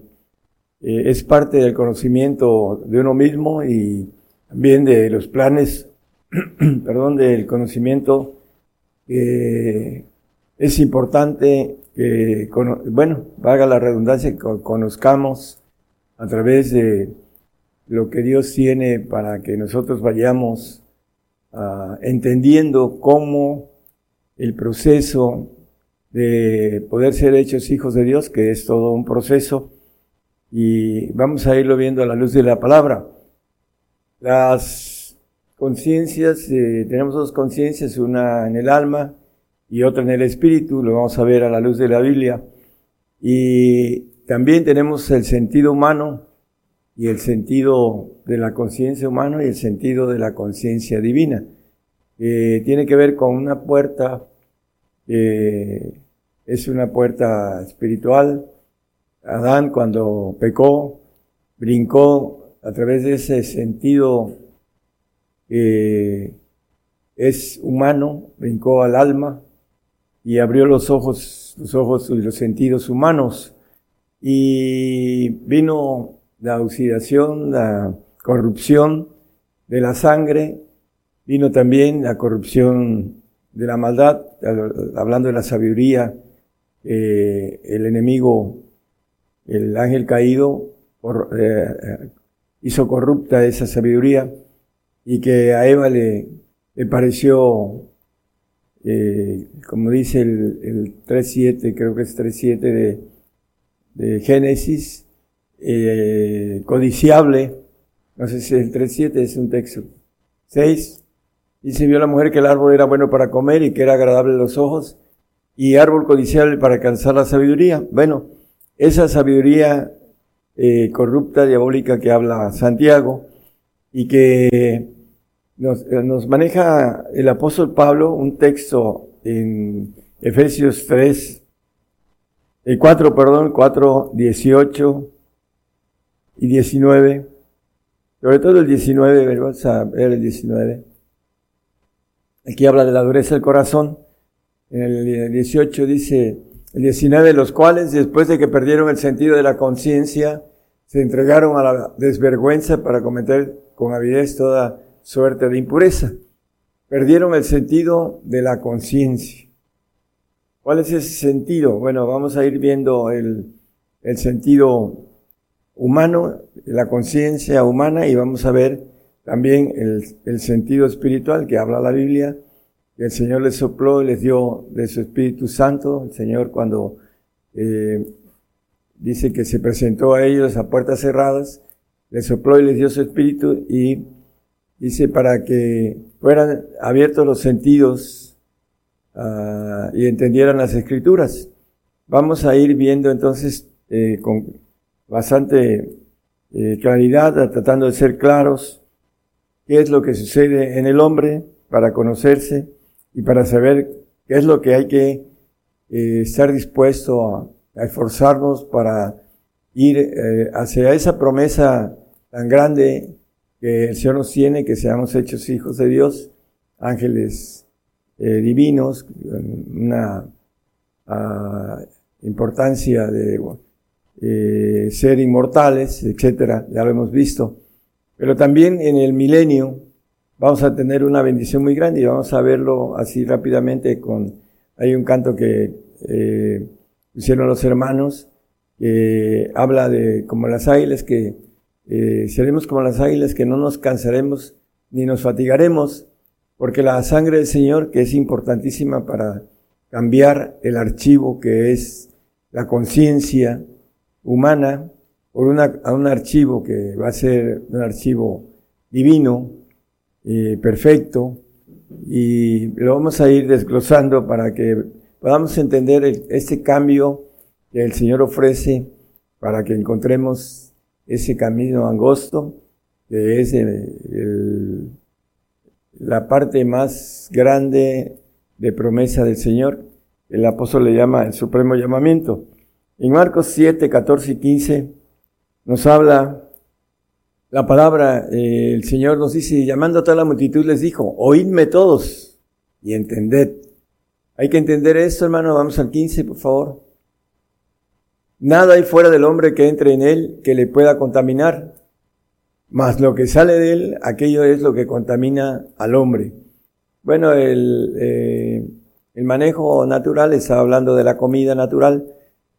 es parte del conocimiento de uno mismo y también de los planes perdón, del conocimiento, eh, es importante que, bueno, valga la redundancia, que co- conozcamos a través de lo que Dios tiene para que nosotros vayamos ah, entendiendo cómo el proceso de poder ser hechos hijos de Dios, que es todo un proceso, y vamos a irlo viendo a la luz de la palabra. Las conciencias, eh, tenemos dos conciencias, una en el alma y otra en el espíritu, lo vamos a ver a la luz de la Biblia. Y también tenemos el sentido humano y el sentido de la conciencia humana y el sentido de la conciencia divina. Eh, tiene que ver con una puerta, eh, es una puerta espiritual. Adán cuando pecó, brincó a través de ese sentido es humano, brincó al alma y abrió los ojos, los ojos y los sentidos humanos. Y vino la oxidación, la corrupción de la sangre, vino también la corrupción de la maldad, hablando de la sabiduría, eh, el enemigo, el ángel caído, eh, hizo corrupta esa sabiduría y que a Eva le, pareció, eh, como dice el, el 3.7, creo que es 3.7 de, de Génesis, eh, codiciable, no sé si el 3.7 es un texto. 6. Y se vio la mujer que el árbol era bueno para comer y que era agradable a los ojos, y árbol codiciable para alcanzar la sabiduría. Bueno, esa sabiduría eh, corrupta, diabólica que habla Santiago, y que nos, eh, nos, maneja el apóstol Pablo, un texto en Efesios 3, el 4, perdón, 4, 18 y 19, sobre todo el 19, vamos a ver el 19. Aquí habla de la dureza del corazón. En el 18 dice, el 19, los cuales después de que perdieron el sentido de la conciencia, se entregaron a la desvergüenza para cometer con avidez toda suerte de impureza. Perdieron el sentido de la conciencia. ¿Cuál es ese sentido? Bueno, vamos a ir viendo el, el sentido humano, la conciencia humana y vamos a ver también el, sentido espiritual que habla la Biblia, el Señor les sopló y les dio de su Espíritu Santo, el Señor cuando eh, dice que se presentó a ellos a puertas cerradas, les sopló y les dio su Espíritu y dice para que fueran abiertos los sentidos uh, y entendieran las escrituras. Vamos a ir viendo entonces eh, con bastante eh, claridad, tratando de ser claros qué es lo que sucede en el hombre para conocerse y para saber qué es lo que hay que eh, estar dispuesto a, esforzarnos para ir eh, hacia esa promesa tan grande que el Señor nos tiene, que seamos hechos hijos de Dios, ángeles divinos, una ah, importancia de eh, ser inmortales, etcétera, ya lo hemos visto. Pero también en el milenio vamos a tener una bendición muy grande y vamos a verlo así rápidamente con, hay un canto que eh, hicieron los hermanos que habla de como las águilas que eh, seremos como las águilas que no nos cansaremos ni nos fatigaremos porque la sangre del Señor que es importantísima para cambiar el archivo que es la conciencia, humana por una, a un archivo que va a ser un archivo divino, eh, perfecto, y lo vamos a ir desglosando para que podamos entender este cambio que el Señor ofrece para que encontremos ese camino angosto, que es la parte más grande de promesa del Señor. El apóstol le llama el supremo llamamiento. En Marcos 7, 14 y 15 nos habla la palabra, eh, el Señor nos dice, llamando a toda la multitud les dijo, oídme todos y entended. Hay que entender esto, hermano, vamos al 15, por favor. Nada hay fuera del hombre que entre en él que le pueda contaminar, mas lo que sale de él, aquello es lo que contamina al hombre. Bueno, el, eh, manejo natural está hablando de la comida natural,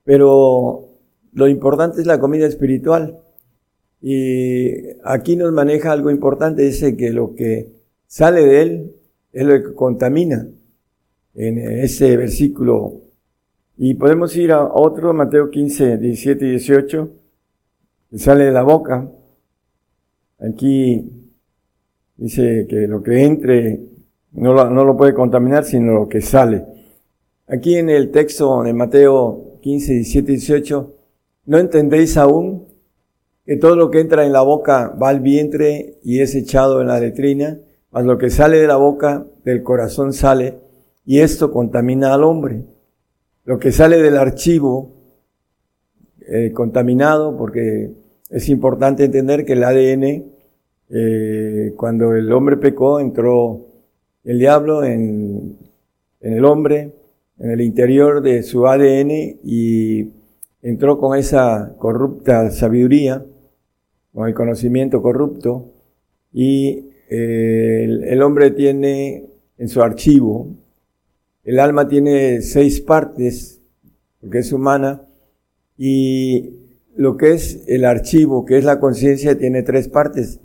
pero lo importante es la comida espiritual. Y aquí nos maneja algo importante, dice que lo que sale de él es lo que contamina en ese versículo. Y podemos ir a otro, Mateo 15, 17 y 18, que sale de la boca. Aquí dice que lo que entre no lo, puede contaminar, sino lo que sale. Aquí en el texto de Mateo 15, 17 y 18, ¿no entendéis aún que todo lo que entra en la boca va al vientre y es echado en la letrina? Mas lo que sale de la boca, del corazón sale, y esto contamina al hombre. Lo que sale del archivo eh, contaminado, porque es importante entender que el ADN, eh, cuando el hombre pecó, entró el diablo en, en el hombre, en el interior de su ADN y entró con esa corrupta sabiduría, con el conocimiento corrupto, y eh, el, el, hombre tiene en su archivo, el alma tiene seis partes, porque es humana, y lo que es el archivo, que es la conciencia, tiene tres partes.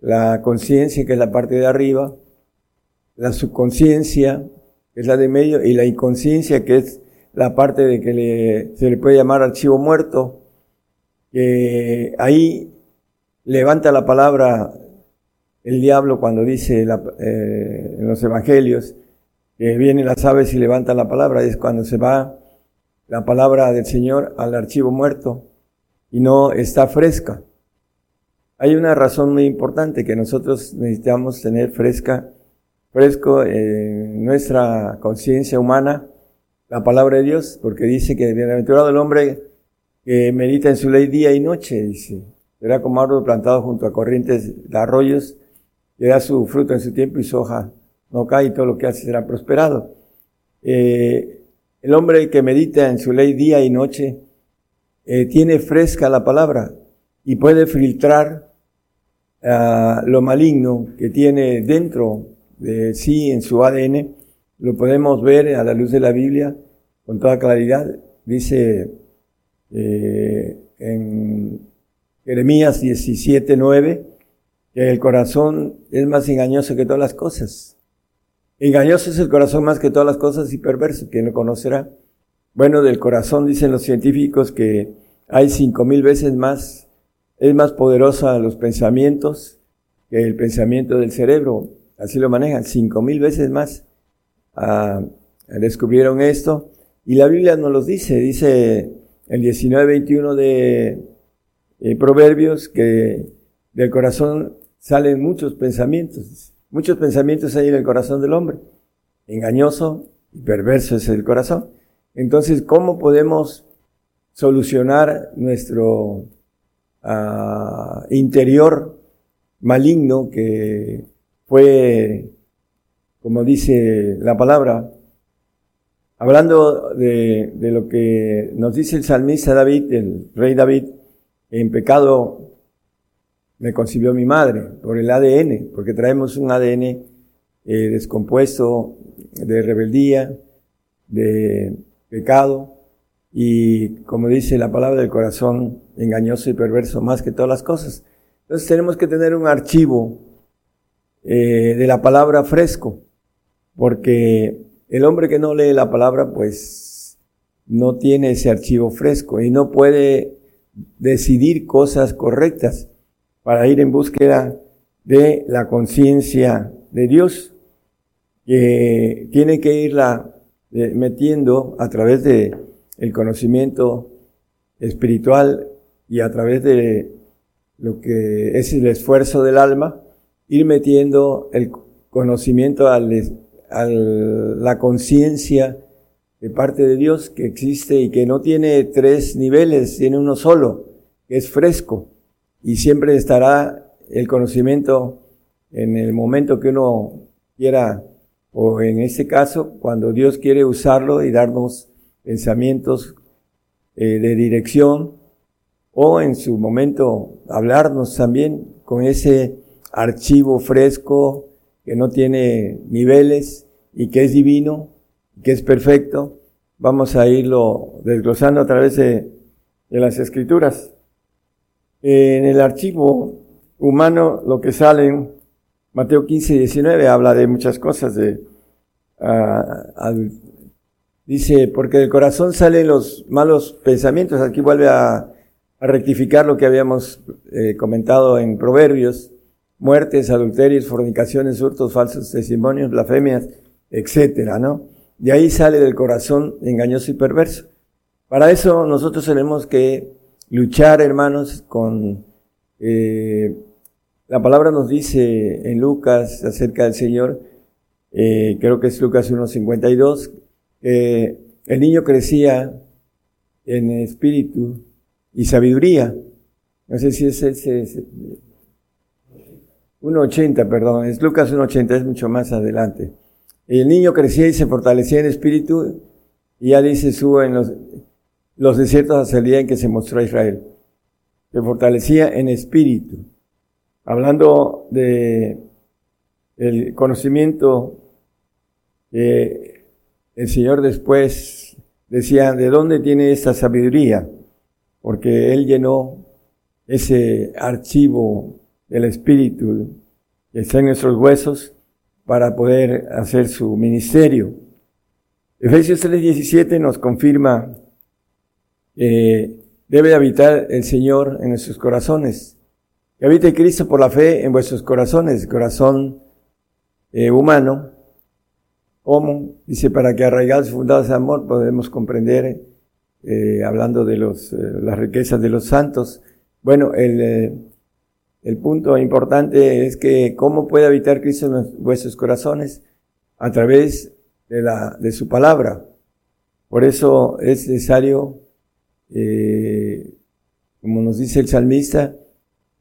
La conciencia, que es la parte de arriba, la subconsciencia, que es la de medio, y la inconsciencia, que es la parte de que le, se le puede llamar archivo muerto, que ahí levanta la palabra el diablo cuando dice la, eh, en los evangelios que vienen las aves y levantan la palabra, es cuando se va la palabra del Señor al archivo muerto y no está fresca. Hay una razón muy importante que nosotros necesitamos tener fresca fresco en nuestra conciencia humana la palabra de Dios, porque dice que bienaventurado el hombre que medita en su ley día y noche, dice. Será como árbol plantado junto a corrientes de arroyos, que su fruto en su tiempo y su hoja no cae y todo lo que hace será prosperado. Eh, el hombre que medita en su ley día y noche eh, tiene fresca la palabra y puede filtrar uh, lo maligno que tiene dentro de sí en su ADN, lo podemos ver a la luz de la Biblia con toda claridad. Dice eh, en Jeremías 17, 9, que el corazón es más engañoso que todas las cosas. Engañoso es el corazón más que todas las cosas y perverso, ¿quién lo conocerá? Bueno, del corazón dicen los científicos que hay cinco mil veces más, es más poderosa los pensamientos que el pensamiento del cerebro así lo manejan, cinco mil veces más. Ah, descubrieron esto y la Biblia nos los dice, dice el 19-21 de eh, Proverbios que del corazón salen muchos pensamientos, muchos pensamientos hay en el corazón del hombre, engañoso y perverso es el corazón. Entonces, ¿cómo podemos solucionar nuestro ah, interior maligno que fue, como dice la palabra, hablando de, de, lo que nos dice el salmista David, el rey David, en pecado me concibió mi madre por el ADN, porque traemos un ADN eh, descompuesto de rebeldía, de pecado, y como dice la palabra del corazón, engañoso y perverso más que todas las cosas. Entonces tenemos que tener un archivo eh, de la palabra fresco, porque el hombre que no lee la palabra, pues no tiene ese archivo fresco y no puede decidir cosas correctas para ir en búsqueda de la conciencia de Dios, que tiene que irla eh, metiendo a través de el conocimiento espiritual y a través de lo que es el esfuerzo del alma ir metiendo el conocimiento a la conciencia de parte de Dios que existe y que no tiene tres niveles, tiene uno solo, que es fresco. Y siempre estará el conocimiento en el momento que uno quiera, o en este caso, cuando Dios quiere usarlo y darnos pensamientos eh, de dirección, o en su momento hablarnos también con ese archivo fresco que no tiene niveles y que es divino, que es perfecto, vamos a irlo desglosando a través de, las escrituras. en el archivo humano lo que sale en Mateo 15 y 19 habla de muchas cosas, de, uh, dice, porque del corazón salen los malos pensamientos, aquí vuelve a, a rectificar lo que habíamos eh, comentado en Proverbios, muertes, adulterios, fornicaciones, hurtos, falsos testimonios, blasfemias, etcétera, ¿no? De ahí sale del corazón engañoso y perverso. Para eso nosotros tenemos que luchar, hermanos, con... Eh, la palabra nos dice en Lucas acerca del Señor, eh, creo que es Lucas 1.52, que el niño crecía en espíritu y sabiduría. No sé si es ese... 1.80, perdón, es Lucas 1.80, es mucho más adelante. El niño crecía y se fortalecía en espíritu, y ya dice, subo en los, los desiertos hasta el día en que se mostró a Israel. Se fortalecía en espíritu. Hablando de el conocimiento que el Señor después decía, ¿de dónde tiene esta sabiduría? Porque Él llenó ese archivo del Espíritu que está en nuestros huesos para poder hacer su ministerio. Efesios 3:17 nos confirma que debe habitar el Señor en nuestros corazones. Que habite Cristo por la fe en vuestros corazones, corazón eh, humano. ¿Cómo? Dice, para que arraigados y fundados de amor podemos comprender, eh, hablando de los, eh, las riquezas de los santos. Bueno, el, el punto importante es que cómo puede habitar Cristo en vuestros corazones a través de, la, de su palabra. Por eso es necesario, eh, como nos dice el salmista,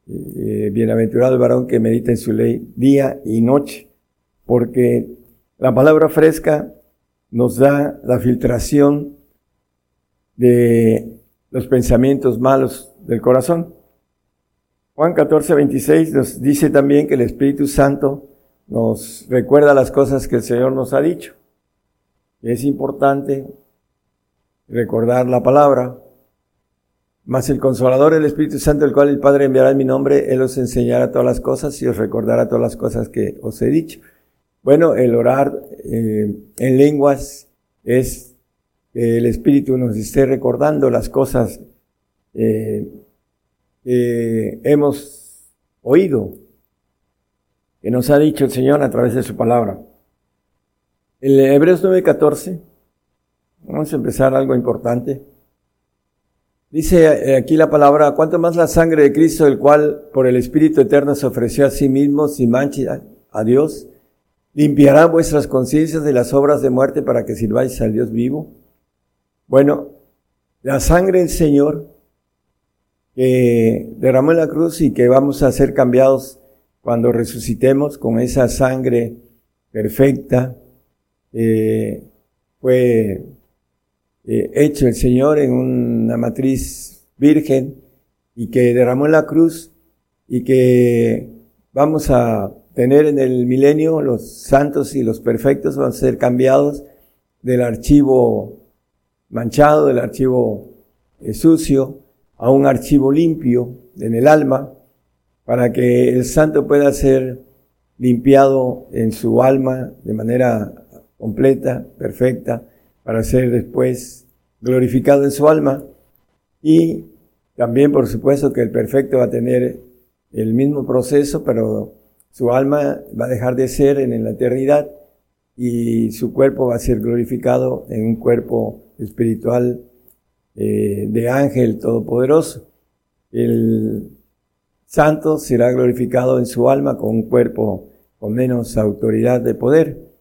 eh, bienaventurado el varón que medita en su ley día y noche, porque la palabra fresca nos da la filtración de los pensamientos malos del corazón. Juan 14, 26 nos dice también que el Espíritu Santo nos recuerda las cosas que el Señor nos ha dicho. Es importante recordar la palabra. Mas el Consolador, el Espíritu Santo, el cual el Padre enviará en mi nombre, Él os enseñará todas las cosas y os recordará todas las cosas que os he dicho. Bueno, el orar eh, en lenguas es que el Espíritu nos esté recordando las cosas eh, eh, hemos oído, que nos ha dicho el Señor a través de su palabra. En Hebreos 9:14, vamos a empezar algo importante. Dice eh, aquí la palabra, cuanto más la sangre de Cristo, el cual por el Espíritu Eterno se ofreció a sí mismo sin mancha a Dios, limpiará vuestras conciencias de las obras de muerte para que sirváis al Dios vivo. Bueno, la sangre del Señor que derramó en la cruz y que vamos a ser cambiados cuando resucitemos con esa sangre perfecta. Eh, fue eh, hecho el Señor en una matriz virgen y que derramó en la cruz y que vamos a tener en el milenio los santos y los perfectos van a ser cambiados del archivo manchado, del archivo eh, sucio, a un archivo limpio en el alma para que el santo pueda ser limpiado en su alma de manera completa, perfecta, para ser después glorificado en su alma. Y también, por supuesto, que el perfecto va a tener el mismo proceso, pero su alma va a dejar de ser en la eternidad y su cuerpo va a ser glorificado en un cuerpo espiritual eh, de ángel todopoderoso. El santo será glorificado en su alma con un cuerpo con menos autoridad de poder.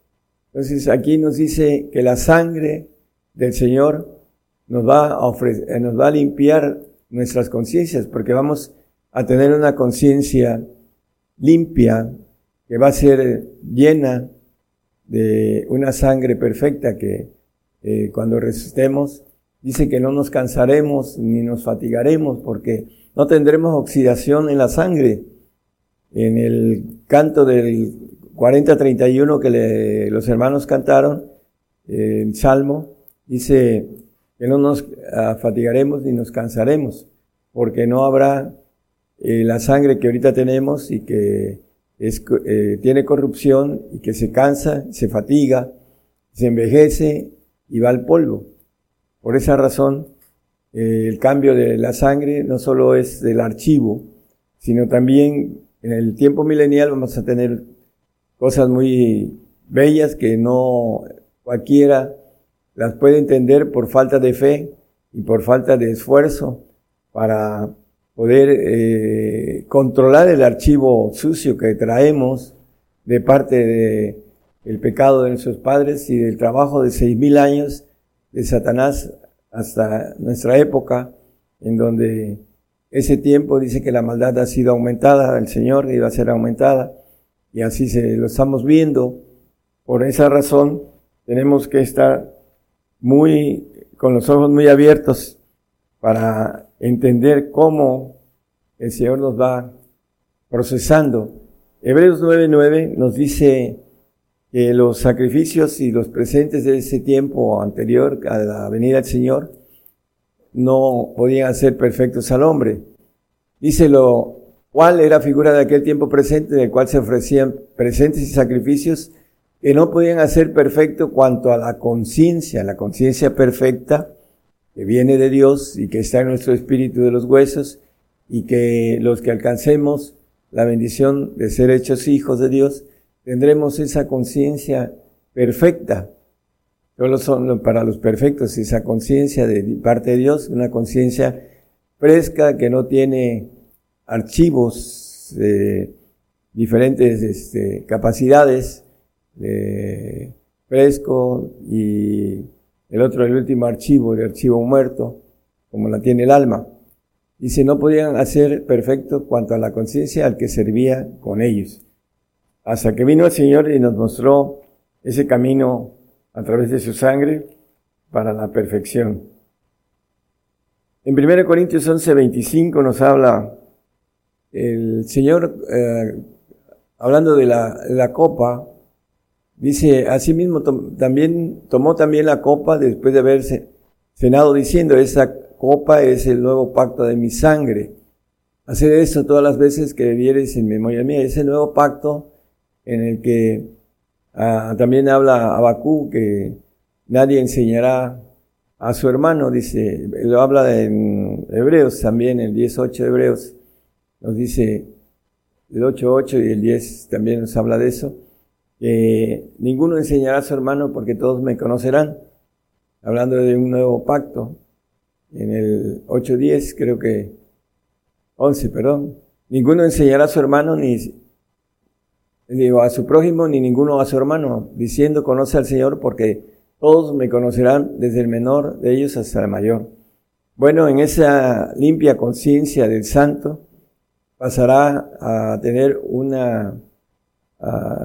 Entonces aquí nos dice que la sangre del Señor nos va a ofrecer, eh, nos va a limpiar nuestras conciencias, porque vamos a tener una conciencia limpia que va a ser llena de una sangre perfecta que eh, cuando resistemos Dice que no nos cansaremos ni nos fatigaremos porque no tendremos oxidación en la sangre. En el canto del 40-31 que los hermanos cantaron, en Salmo, dice que no nos ah, fatigaremos ni nos cansaremos, porque no habrá eh, la sangre que ahorita tenemos y que es, eh, tiene corrupción y que se cansa, se fatiga, se envejece y va al polvo. Por esa razón, eh, el cambio de la sangre no solo es del archivo, sino también en el tiempo milenial vamos a tener cosas muy bellas que no cualquiera las puede entender por falta de fe y por falta de esfuerzo para poder eh, controlar el archivo sucio que traemos de parte de el pecado de nuestros padres y del trabajo de seis mil años de Satanás hasta nuestra época, en donde ese tiempo dice que la maldad ha sido aumentada, el Señor iba a ser aumentada, y así se lo estamos viendo. Por esa razón tenemos que estar muy, con los ojos muy abiertos para entender cómo el Señor nos va procesando. Hebreos 9:9 nos dice que los sacrificios y los presentes de ese tiempo anterior a la venida del Señor no podían ser perfectos al hombre. Dice lo cual era figura de aquel tiempo presente en el cual se ofrecían presentes y sacrificios que no podían hacer perfecto cuanto a la conciencia, la conciencia perfecta que viene de Dios y que está en nuestro espíritu de los huesos y que los que alcancemos la bendición de ser hechos hijos de Dios, tendremos esa conciencia perfecta. Solo son para los perfectos esa conciencia de parte de Dios, una conciencia fresca que no tiene archivos de diferentes este, capacidades, de fresco y el otro, el último archivo, el archivo muerto, como la tiene el alma. Dice, no podían hacer perfecto cuanto a la conciencia al que servía con ellos hasta que vino el Señor y nos mostró ese camino a través de su sangre para la perfección. En 1 Corintios 11, 25 nos habla el Señor, eh, hablando de la, la, copa, dice, asimismo también tomó también la copa después de haberse cenado diciendo, esa copa es el nuevo pacto de mi sangre. Hacer esto todas las veces que vieres en memoria mía. Ese nuevo pacto en el que ah, también habla Abacú que nadie enseñará a su hermano, dice, lo habla en Hebreos también, el 18 de Hebreos, nos dice el 8.8 y el 10 también nos habla de eso, que ninguno enseñará a su hermano porque todos me conocerán, hablando de un nuevo pacto, en el 8.10 creo que, 11, perdón, ninguno enseñará a su hermano ni digo, a su prójimo ni ninguno a su hermano, diciendo conoce al Señor porque todos me conocerán desde el menor de ellos hasta el mayor. Bueno, en esa limpia conciencia del santo pasará a tener una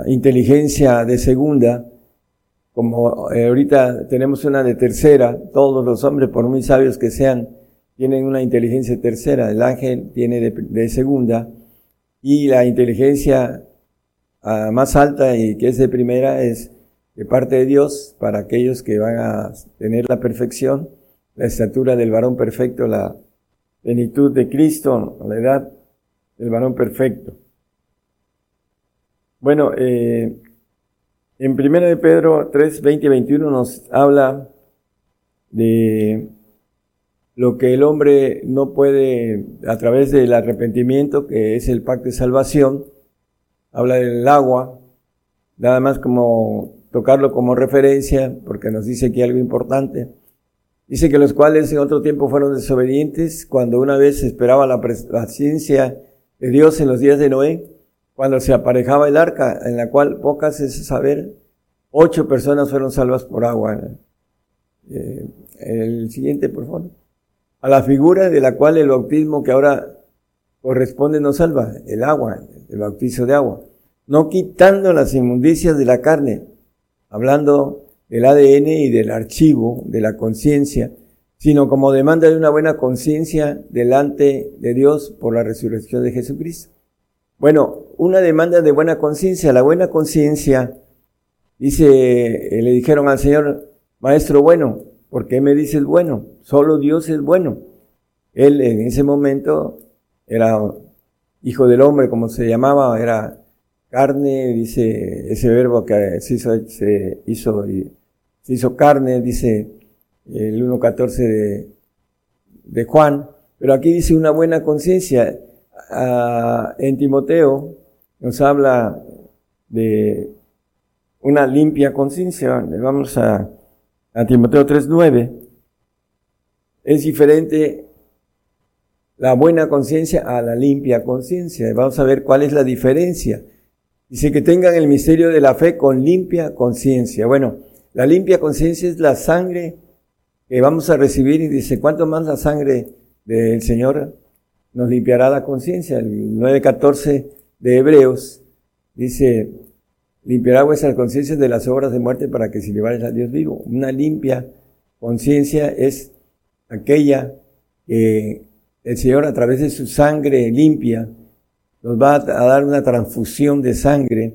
inteligencia de segunda, como eh, ahorita tenemos una de tercera, todos los hombres, por muy sabios que sean, tienen una inteligencia tercera, el ángel tiene de segunda, y la inteligencia más alta y que es de primera es de parte de Dios para aquellos que van a tener la perfección, la estatura del varón perfecto, la plenitud de Cristo, la edad del varón perfecto. Bueno, eh, en 1 de Pedro 3, 20 y 21 nos habla de lo que el hombre no puede, a través del arrepentimiento, que es el pacto de salvación, habla del agua, nada más como tocarlo como referencia, porque nos dice aquí algo importante. Dice que los cuales en otro tiempo fueron desobedientes, cuando una vez esperaba la paciencia de Dios en los días de Noé, cuando se aparejaba el arca, en la cual pocas es saber, ocho personas fueron salvas por agua. Eh, el siguiente, por favor. A la figura de la cual el bautismo que ahora corresponde nos salva, el agua, el bautizo de agua, no quitando las inmundicias de la carne, hablando del ADN y del archivo de la conciencia, sino como demanda de una buena conciencia delante de Dios por la resurrección de Jesucristo. Bueno, una demanda de buena conciencia. La buena conciencia, dice, eh, le dijeron al Señor, Maestro bueno, ¿por qué me dices bueno? Solo Dios es bueno. Él en ese momento era Hijo del Hombre, como se llamaba, era carne, dice ese verbo que se hizo, se hizo, se hizo carne, dice el 1.14 de, de Juan, pero aquí dice una buena conciencia. En Timoteo nos habla de una limpia conciencia. Vamos a, a Timoteo 3.9. Es diferente la buena conciencia a la limpia conciencia. Vamos a ver cuál es la diferencia. Dice que tengan el misterio de la fe con limpia conciencia. Bueno, la limpia conciencia es la sangre que vamos a recibir y dice, ¿cuánto más la sangre del Señor nos limpiará la conciencia? El 9.14 de Hebreos dice, limpiará vuestras conciencias de las obras de muerte para que se lleváis a Dios vivo. Una limpia conciencia es aquella que el Señor a través de su sangre limpia nos va a dar una transfusión de sangre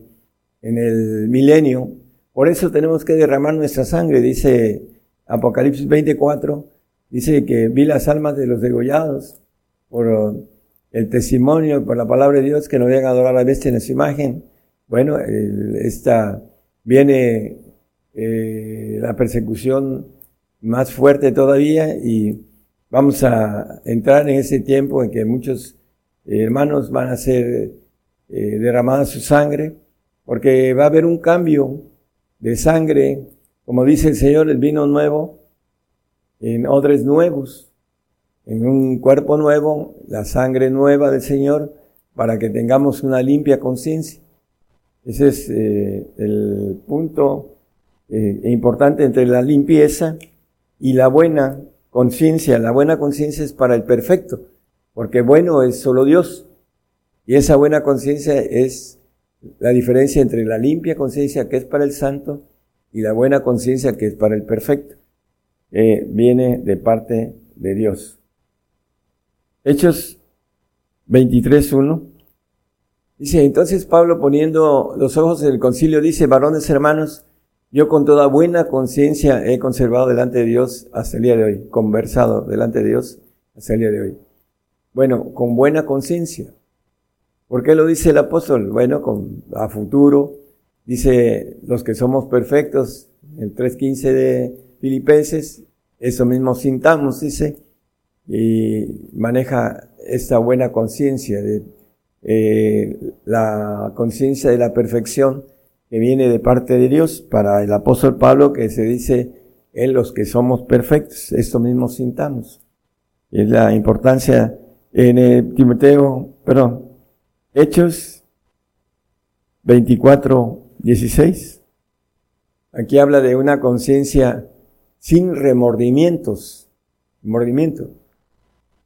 en el milenio. Por eso tenemos que derramar nuestra sangre, dice Apocalipsis 24, dice que vi las almas de los degollados por el testimonio, por la palabra de Dios, que no habían adorado a la bestia en su imagen. Bueno, esta viene eh, la persecución más fuerte todavía y vamos a entrar en ese tiempo en que muchos hermanos van a ser eh, derramada su sangre, porque va a haber un cambio de sangre, como dice el Señor, el vino nuevo, en odres nuevos, en un cuerpo nuevo, la sangre nueva del Señor, para que tengamos una limpia conciencia. Ese es eh, el punto eh, importante entre la limpieza y la buena conciencia. La buena conciencia es para el perfecto, porque bueno es solo Dios. Y esa buena conciencia es la diferencia entre la limpia conciencia que es para el santo y la buena conciencia que es para el perfecto. Eh, viene de parte de Dios. Hechos 23.1. Dice, entonces Pablo poniendo los ojos en el concilio dice, varones hermanos, yo con toda buena conciencia he conservado delante de Dios hasta el día de hoy, conversado delante de Dios hasta el día de hoy. Bueno, con buena conciencia. ¿Por qué lo dice el apóstol? Bueno, con, a futuro, dice los que somos perfectos, el 3.15 de Filipenses, eso mismo sintamos, dice, y maneja esta buena conciencia de eh, la conciencia de la perfección que viene de parte de Dios para el apóstol Pablo que se dice en los que somos perfectos, esto mismo sintamos. Es la importancia en el Timoteo, perdón, Hechos 24, 16. Aquí habla de una conciencia sin remordimientos, remordimiento.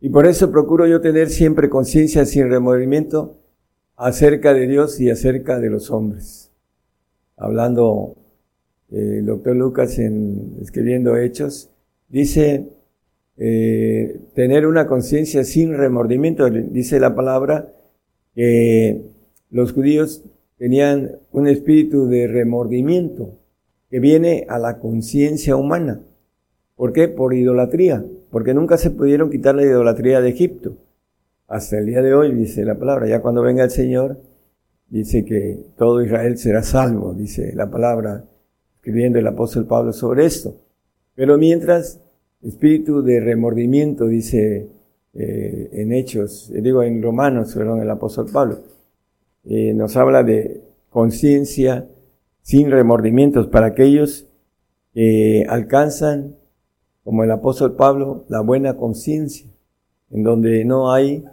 Y por eso procuro yo tener siempre conciencia sin remordimiento acerca de Dios y acerca de los hombres. Hablando eh, el doctor Lucas en escribiendo Hechos, dice eh, tener una conciencia sin remordimiento. Dice la palabra que los judíos tenían un espíritu de remordimiento que viene a la conciencia humana. ¿Por qué? Por idolatría, porque nunca se pudieron quitar la idolatría de Egipto. Hasta el día de hoy, dice la palabra, ya cuando venga el Señor, dice que todo Israel será salvo, dice la palabra, escribiendo el apóstol Pablo sobre esto. Pero mientras, espíritu de remordimiento, dice eh, en Hechos, eh, digo en Romanos, perdón, el apóstol Pablo, eh, nos habla de conciencia sin remordimientos para aquellos que alcanzan, como el apóstol Pablo, la buena conciencia, en donde no hay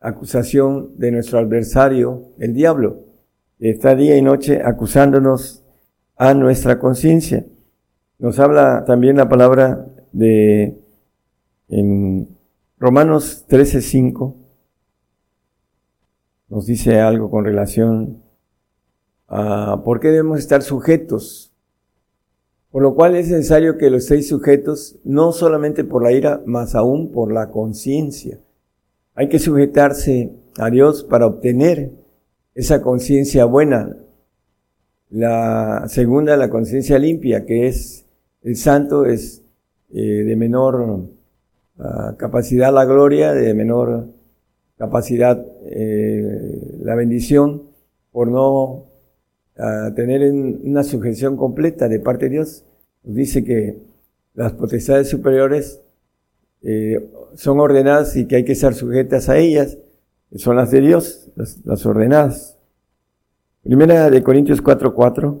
acusación de nuestro adversario, el diablo, que está día y noche acusándonos a nuestra conciencia. Nos habla también la palabra de en Romanos 13:5 nos dice algo con relación a por qué debemos estar sujetos. Por lo cual es necesario que los seis sujetos, no solamente por la ira, más aún por la conciencia. Hay que sujetarse a Dios para obtener esa conciencia buena. La segunda, la conciencia limpia, que es el santo, es eh, de menor capacidad la gloria, de menor capacidad, eh, la bendición por no ah, tener una sujeción completa de parte de Dios. Dice que las potestades superiores eh, son ordenadas y que hay que estar sujetas a ellas, son las de Dios, las, ordenadas. Primera de Corintios 4:4,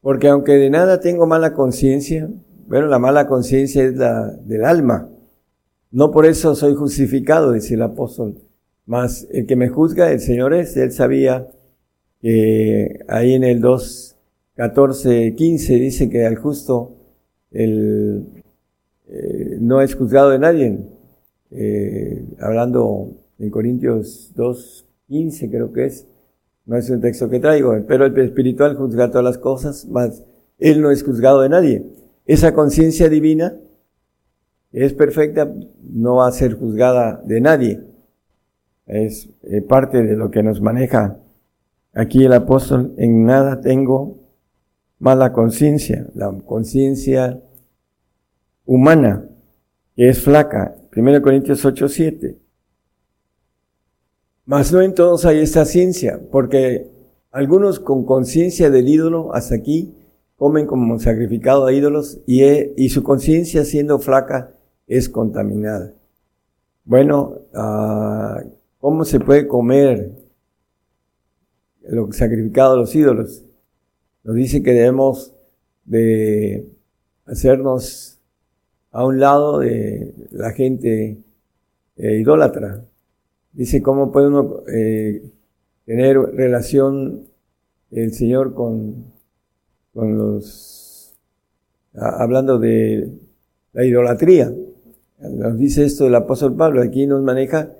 porque aunque de nada tengo mala conciencia, bueno, la mala conciencia es la del alma, no por eso soy justificado, dice el apóstol, mas el que me juzga, el Señor es, él sabía que ahí en el 2, 14, 15 dice que al justo el, eh, no es juzgado de nadie. Eh, hablando en Corintios 2, 15 creo que es, no es un texto que traigo, pero el espiritual juzga todas las cosas, mas él no es juzgado de nadie. Esa conciencia divina es perfecta, no va a ser juzgada de nadie. Es eh, parte de lo que nos maneja aquí el apóstol. En nada tengo mala conciencia. La conciencia humana, que es flaca. 1 Corintios 8, 7. Mas no en todos hay esta ciencia, porque algunos con conciencia del ídolo hasta aquí comen como sacrificado a ídolos y, y su conciencia siendo flaca es contaminada. Bueno, ah, ¿cómo se puede comer lo sacrificado a los ídolos? Nos dice que debemos de hacernos a un lado de la gente eh, idólatra. Dice, ¿cómo puede uno eh, tener relación el Señor con, con los, hablando de la idolatría? Nos dice esto el apóstol Pablo, aquí nos maneja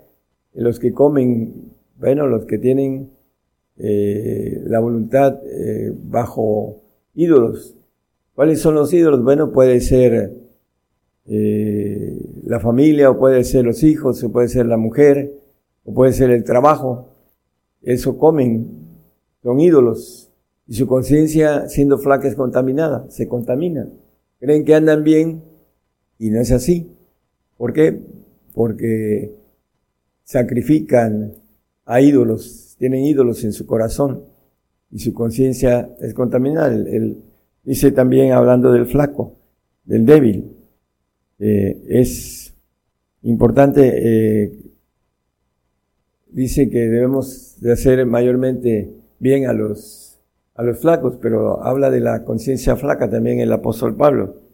los que comen, bueno, los que tienen eh, la voluntad bajo ídolos. ¿Cuáles son los ídolos? Bueno, puede ser eh, la familia, o puede ser los hijos, o puede ser la mujer, o puede ser el trabajo. Eso comen, son ídolos. Y su conciencia, siendo flaca, es contaminada, se contamina. Creen que andan bien y no es así. ¿Por qué? Porque sacrifican a ídolos, tienen ídolos en su corazón y su conciencia es contaminada. Él, dice también hablando del flaco, del débil. Eh, es importante, eh, dice que debemos de hacer mayormente bien a los, a los flacos, pero habla de la conciencia flaca también el apóstol Pablo.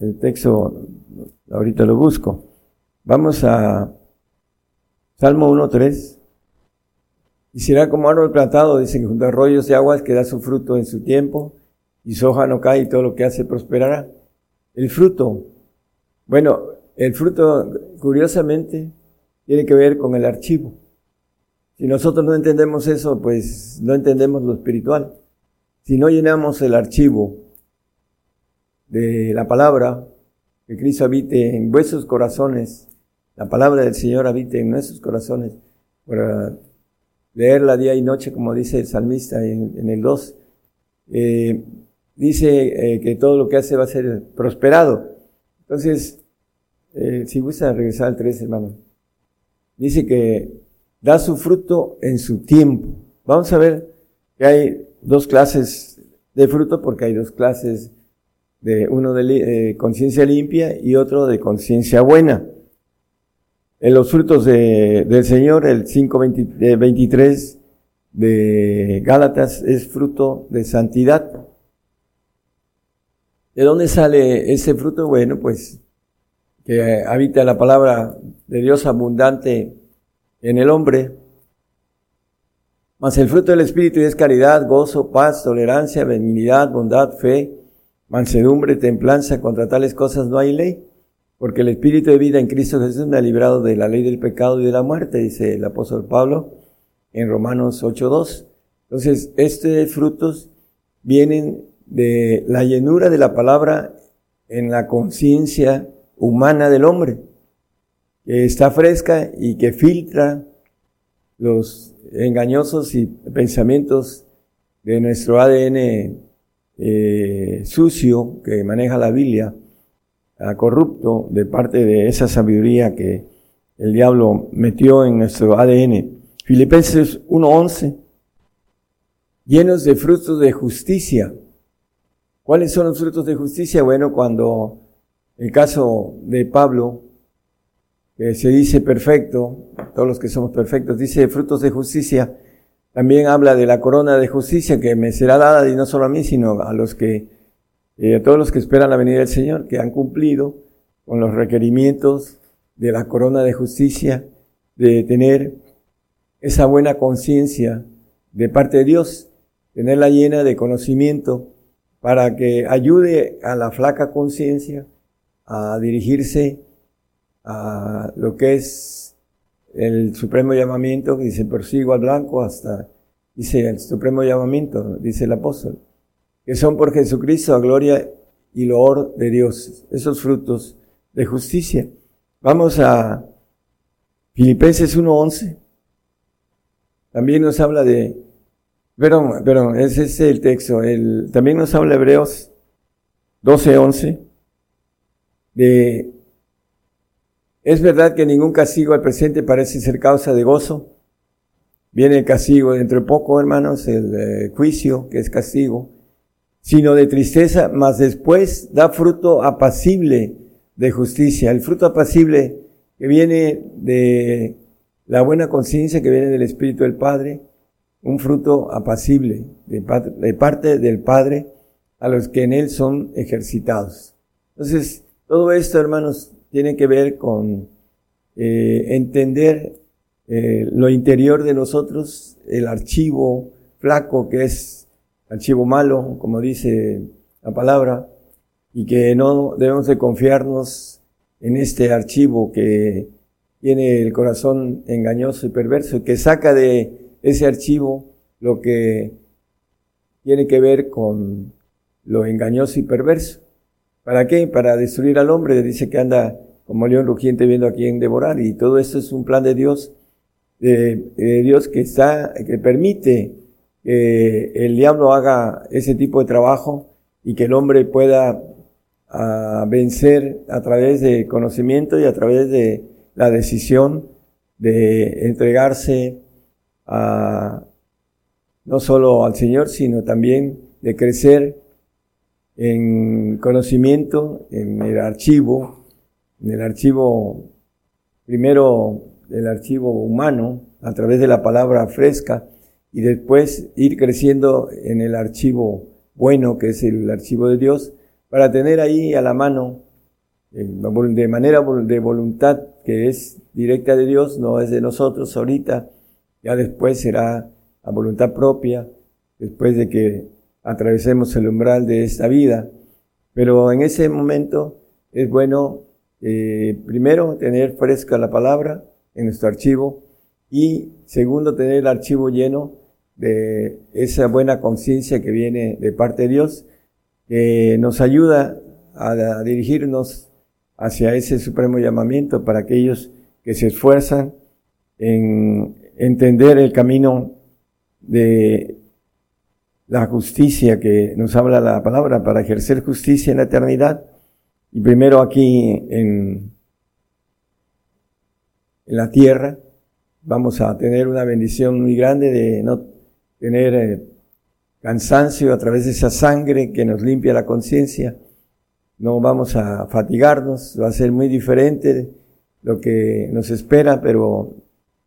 El texto, ahorita lo busco. Vamos a Salmo 1.3. Y será como árbol plantado, dice que junto a arroyos de aguas que da su fruto en su tiempo, y su hoja no cae y todo lo que hace prosperará. El fruto bueno, el fruto, curiosamente, tiene que ver con el archivo. Si nosotros no entendemos eso, pues no entendemos lo espiritual. Si no llenamos el archivo de la palabra, que Cristo habite en vuestros corazones, la palabra del Señor habite en nuestros corazones, para leerla día y noche, como dice el salmista en, el 2, eh, dice eh, que todo lo que hace va a ser prosperado. Entonces, eh, si gusta regresar al 3, hermano, dice que da su fruto en su tiempo. Vamos a ver que hay dos clases de fruto porque hay dos clases de uno de eh, conciencia limpia y otro de conciencia buena. En los frutos del Señor, el 5.23 de Gálatas es fruto de santidad. ¿De dónde sale ese fruto? Bueno, pues que habita la palabra de Dios abundante en el hombre. Mas el fruto del Espíritu es caridad, gozo, paz, tolerancia, benignidad, bondad, fe, mansedumbre, templanza. Contra tales cosas no hay ley, porque el Espíritu de vida en Cristo Jesús me ha librado de la ley del pecado y de la muerte, dice el apóstol Pablo en Romanos 8.2. Entonces, estos frutos vienen de la llenura de la palabra en la conciencia humana del hombre, que está fresca y que filtra los engañosos y pensamientos de nuestro ADN eh, sucio que maneja la Biblia, corrupto de parte de esa sabiduría que el diablo metió en nuestro ADN. Filipenses 1.11, llenos de frutos de justicia. ¿Cuáles son los frutos de justicia? Bueno, cuando el caso de Pablo, que se dice perfecto, todos los que somos perfectos, dice frutos de justicia, también habla de la corona de justicia que me será dada, y no solo a mí, sino a los que, eh, a todos los que esperan la venida del Señor, que han cumplido con los requerimientos de la corona de justicia, de tener esa buena conciencia de parte de Dios, tenerla llena de conocimiento para que ayude a la flaca conciencia a dirigirse a lo que es el supremo llamamiento que dice persigo al blanco hasta, dice el supremo llamamiento, dice el apóstol, que son por Jesucristo a gloria y loor de Dios, esos frutos de justicia. Vamos a Filipenses 1.11. También nos habla de, perdón, perdón, ese es el texto, el, también nos habla Hebreos 12.11 de es verdad que ningún castigo al presente parece ser causa de gozo. Viene el castigo dentro de poco, hermanos, el eh, juicio, que es castigo, sino de tristeza, mas después da fruto apacible de justicia. El fruto apacible que viene de la buena conciencia, que viene del Espíritu del Padre, un fruto apacible de, de parte del Padre a los que en Él son ejercitados. Entonces, todo esto, hermanos, tiene que ver con eh, entender eh, lo interior de nosotros, el archivo flaco que es archivo malo, como dice la palabra, y que no debemos de confiarnos en este archivo que tiene el corazón engañoso y perverso, que saca de ese archivo lo que tiene que ver con lo engañoso y perverso. ¿Para qué? Para destruir al hombre. Dice que anda como león rugiente viendo a quién devorar. Y todo esto es un plan de Dios, de, Dios que está, que permite que el diablo haga ese tipo de trabajo y que el hombre pueda ah, vencer a través de conocimiento y a través de la decisión de entregarse a, no solo al Señor, sino también de crecer en conocimiento, en el archivo, en el archivo, primero el archivo humano, a través de la palabra fresca, y después ir creciendo en el archivo bueno, que es el archivo de Dios, para tener ahí a la mano, de manera de voluntad que es directa de Dios, no es de nosotros ahorita, ya después será a voluntad propia, después de que atravesemos el umbral de esta vida. Pero en ese momento es bueno eh, primero, tener fresca la palabra en nuestro archivo y segundo, tener el archivo lleno de esa buena conciencia que viene de parte de Dios, que nos ayuda a, dirigirnos hacia ese supremo llamamiento para aquellos que se esfuerzan en entender el camino de la justicia que nos habla la palabra para ejercer justicia en la eternidad y primero aquí en, en la tierra vamos a tener una bendición muy grande de no tener eh, cansancio a través de esa sangre que nos limpia la conciencia. No vamos a fatigarnos, va a ser muy diferente lo que nos espera, pero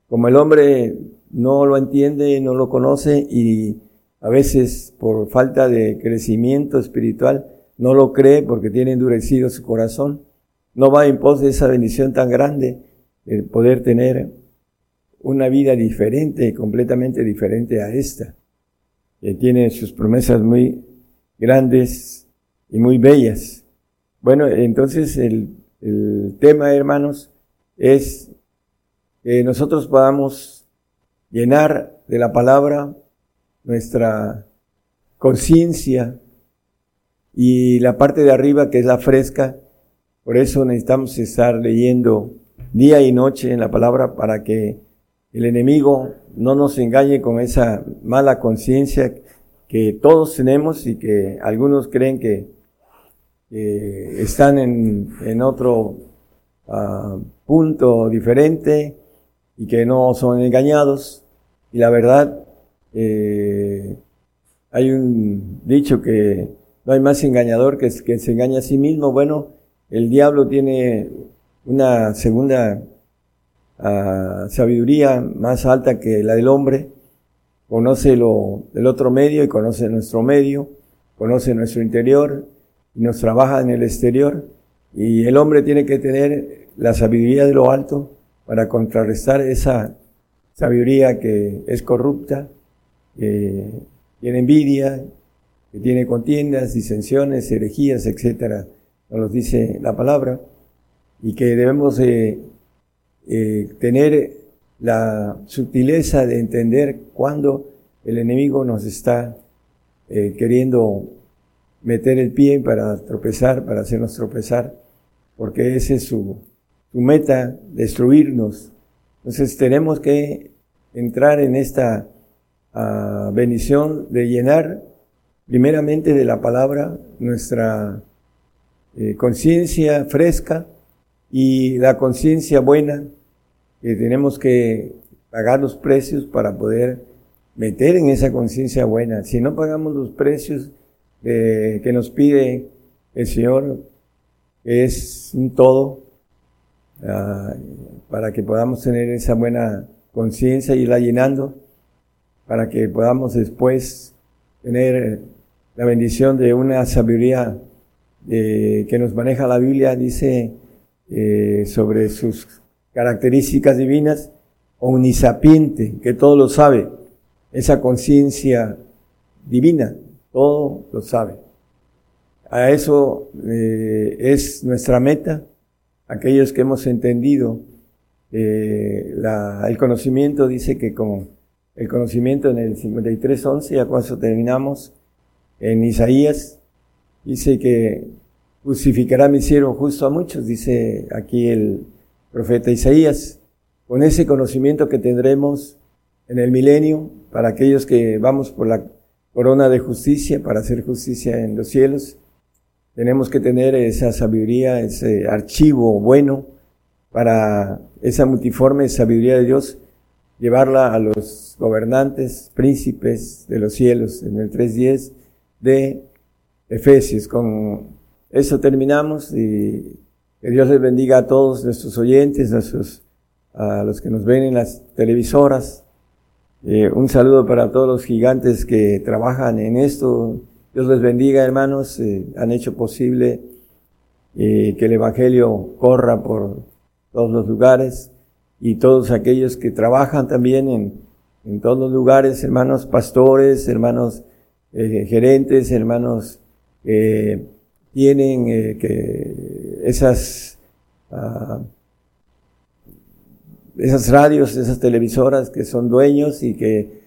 como el hombre no lo entiende, no lo conoce y a veces por falta de crecimiento espiritual, no lo cree porque tiene endurecido su corazón, no va en pos de esa bendición tan grande, el poder tener una vida diferente, completamente diferente a esta, que tiene sus promesas muy grandes y muy bellas. Bueno, entonces el, el tema, hermanos, es que nosotros podamos llenar de la palabra nuestra conciencia, y la parte de arriba que es la fresca, por eso necesitamos estar leyendo día y noche en la palabra para que el enemigo no nos engañe con esa mala conciencia que todos tenemos y que algunos creen que están en, en otro ah, punto diferente y que no son engañados. Y la verdad, eh, hay un dicho que no hay más engañador que, que se engaña a sí mismo. Bueno, el diablo tiene una segunda ah, sabiduría más alta que la del hombre. Conoce lo del otro medio y conoce nuestro medio, conoce nuestro interior y nos trabaja en el exterior. Y el hombre tiene que tener la sabiduría de lo alto para contrarrestar esa sabiduría que es corrupta, que tiene envidia, que tiene contiendas, disensiones, herejías, etcétera, nos dice la palabra, y que debemos eh, tener la sutileza de entender cuando el enemigo nos está eh, queriendo meter el pie para tropezar, para hacernos tropezar, porque ese es su, su meta, destruirnos. Entonces tenemos que entrar en esta uh, bendición de llenar primeramente de la palabra nuestra eh, conciencia fresca y la conciencia buena, que tenemos que pagar los precios para poder meter en esa conciencia buena. Si no pagamos los precios eh, que nos pide el Señor, es un todo, uh, para que podamos tener esa buena conciencia y irla llenando, para que podamos después tener la bendición de una sabiduría eh, que nos maneja la Biblia, dice eh, sobre sus características divinas, omnisapiente, que todo lo sabe, esa conciencia divina, todo lo sabe. A eso eh, es nuestra meta, aquellos que hemos entendido eh, el conocimiento, dice que con el conocimiento en el 53.11, ya cuando terminamos, en Isaías, dice que justificará mi siervo justo a muchos, dice aquí el profeta Isaías, con ese conocimiento que tendremos en el milenio, para aquellos que vamos por la corona de justicia, para hacer justicia en los cielos, tenemos que tener esa sabiduría, ese archivo bueno para esa multiforme sabiduría de Dios, llevarla a los gobernantes, príncipes de los cielos, en el 3.10 de Efesios. Con eso terminamos y que Dios les bendiga a todos nuestros oyentes, a los que nos ven en las televisoras. Eh, un saludo para todos los gigantes que trabajan en esto, Dios les bendiga, hermanos. Eh, han hecho posible eh, que el Evangelio corra por todos los lugares y todos aquellos que trabajan también en, en todos los lugares, hermanos pastores, hermanos eh, gerentes, hermanos que tienen que esas, uh, esas radios, esas televisoras que son dueños y que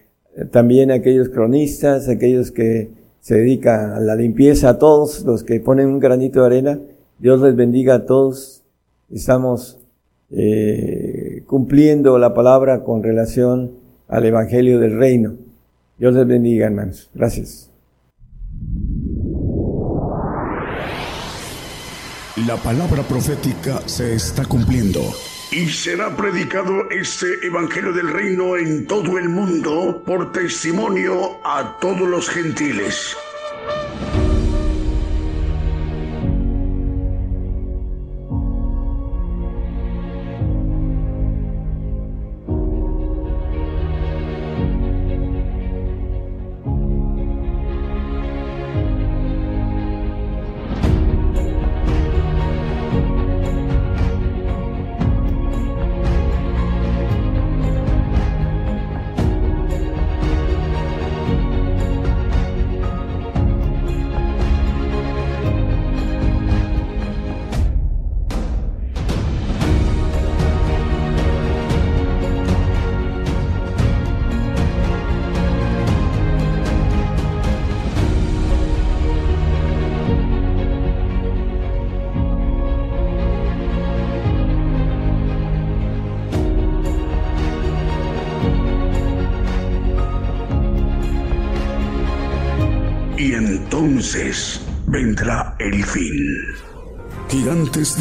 también aquellos cronistas, aquellos que se dedica a la limpieza, a todos los que ponen un granito de arena. Dios les bendiga a todos. Estamos eh, cumpliendo la palabra con relación al Evangelio del Reino. Dios les bendiga, hermanos. Gracias. La palabra profética se está cumpliendo. Y será predicado este Evangelio del Reino en todo el mundo por testimonio a todos los gentiles.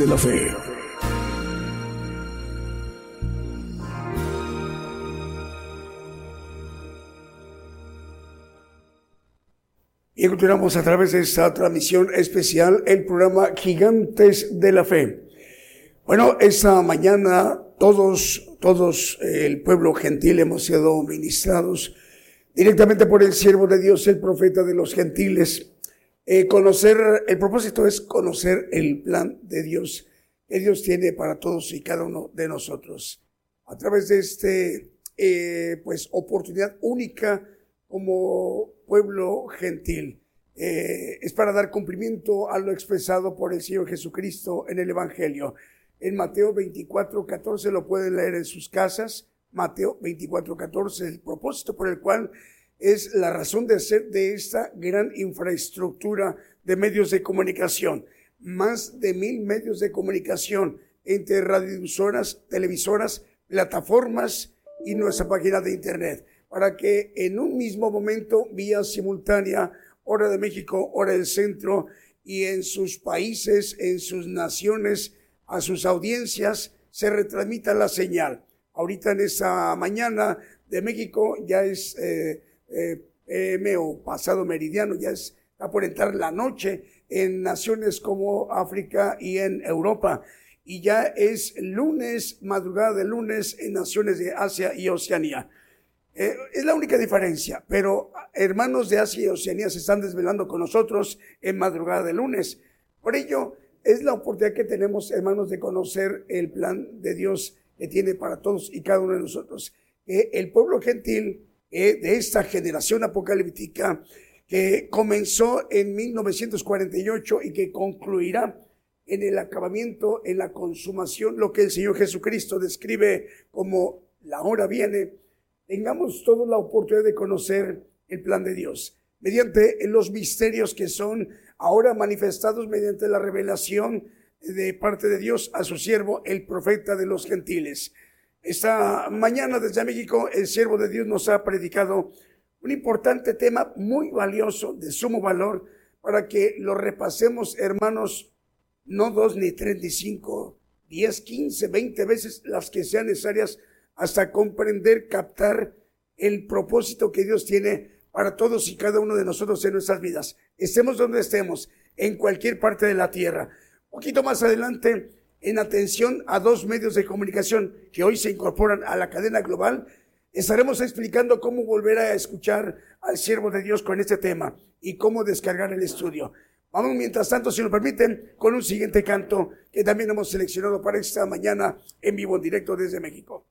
la fe. Y continuamos a través de esta transmisión especial el programa Gigantes de la Fe. Bueno, esta mañana todos, todos eh, el pueblo gentil hemos sido ministrados directamente por el siervo de Dios, el profeta de los gentiles, eh, conocer, el propósito es conocer el plan de Dios que Dios tiene para todos y cada uno de nosotros. A través de este, eh, pues, oportunidad única como pueblo gentil. Eh, es para dar cumplimiento a lo expresado por el Señor Jesucristo en el Evangelio. En Mateo 24, 14 lo pueden leer en sus casas. Mateo 24, 14, el propósito por el cual es la razón de ser de esta gran infraestructura de medios de comunicación. Más de mil medios de comunicación entre radiodifusoras, televisoras, plataformas y nuestra página de internet, para que en un mismo momento, vía simultánea, hora de México, hora del centro, y en sus países, en sus naciones, a sus audiencias, se retransmita la señal. Ahorita en esta mañana de México ya es eh, eh, o pasado meridiano, ya está por entrar la noche en naciones como África y en Europa. Y ya es lunes, madrugada de lunes en naciones de Asia y Oceanía. Eh, es la única diferencia, pero hermanos de Asia y Oceanía se están desvelando con nosotros en madrugada de lunes. Por ello, es la oportunidad que tenemos, hermanos, de conocer el plan de Dios que tiene para todos y cada uno de nosotros. Que el pueblo gentil eh, de esta generación apocalíptica que comenzó en 1948 y que concluirá en el acabamiento, en la consumación, lo que el Señor Jesucristo describe como la hora viene, tengamos toda la oportunidad de conocer el plan de Dios mediante los misterios que son ahora manifestados mediante la revelación de parte de Dios a su siervo, el profeta de los gentiles. Esta mañana desde México, el siervo de Dios nos ha predicado un importante tema muy valioso, de sumo valor, para que lo repasemos, hermanos, no dos ni tres ni cinco, diez, quince, veinte veces las que sean necesarias hasta comprender, captar el propósito que Dios tiene para todos y cada uno de nosotros en nuestras vidas. Estemos donde estemos, en cualquier parte de la tierra. Un poquito más adelante, en atención a dos medios de comunicación que hoy se incorporan a la cadena global, estaremos explicando cómo volver a escuchar al siervo de Dios con este tema y cómo descargar el estudio. Vamos, mientras tanto, si lo permiten, con un siguiente canto que también hemos seleccionado para esta mañana en vivo, en directo desde México.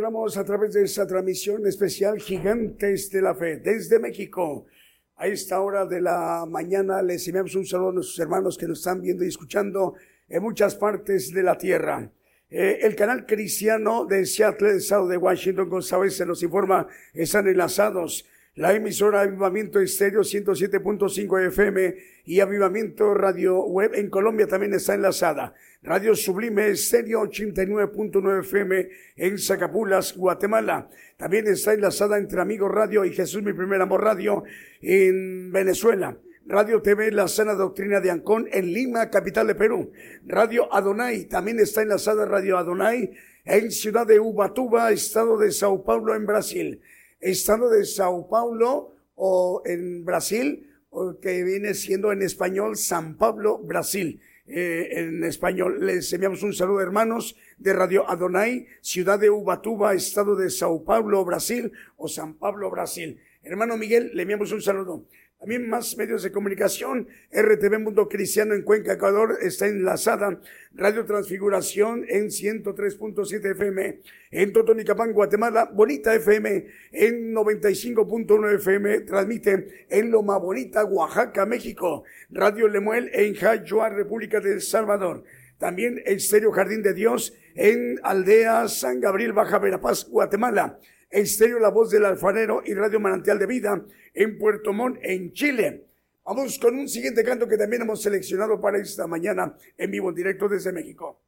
Continuamos a través de esta transmisión especial Gigantes de la Fe desde México. A esta hora de la mañana les enviamos un saludo a nuestros hermanos que nos están viendo y escuchando en muchas partes de la tierra. Eh, el canal cristiano de Seattle, estado de Washington, González, se nos informa, están enlazados la emisora Avivamiento Estéreo 107.5 FM y Avivamiento Radio Web en Colombia también está enlazada. Radio Sublime Estéreo 89.9 FM en Zacapulas, Guatemala. También está enlazada entre Amigos Radio y Jesús Mi Primer Amor Radio en Venezuela. Radio TV La Sana Doctrina de Ancón en Lima, capital de Perú. Radio Adonai, también está enlazada Radio Adonai en Ciudad de Ubatuba, estado de Sao Paulo en Brasil estado de Sao Paulo o en Brasil, que viene siendo en español San Pablo, Brasil. Eh, en español. Les enviamos un saludo, hermanos, de Radio Adonai, ciudad de Ubatuba, estado de Sao Paulo, Brasil, o San Pablo, Brasil. Hermano Miguel, le enviamos un saludo. También más medios de comunicación. RTV Mundo Cristiano en Cuenca, Ecuador está enlazada. Radio Transfiguración en 103.7 FM. En Totonicapán, Guatemala. Bonita FM en 95.1 FM. Transmite en Loma Bonita, Oaxaca, México. Radio Lemuel en Jayua, República de El Salvador. También Estéreo Jardín de Dios en Aldea San Gabriel, Baja Verapaz, Guatemala. Estéreo La Voz del Alfarero y Radio Manantial de Vida en Puerto Montt, en Chile. Vamos con un siguiente canto que también hemos seleccionado para esta mañana en vivo en directo desde México.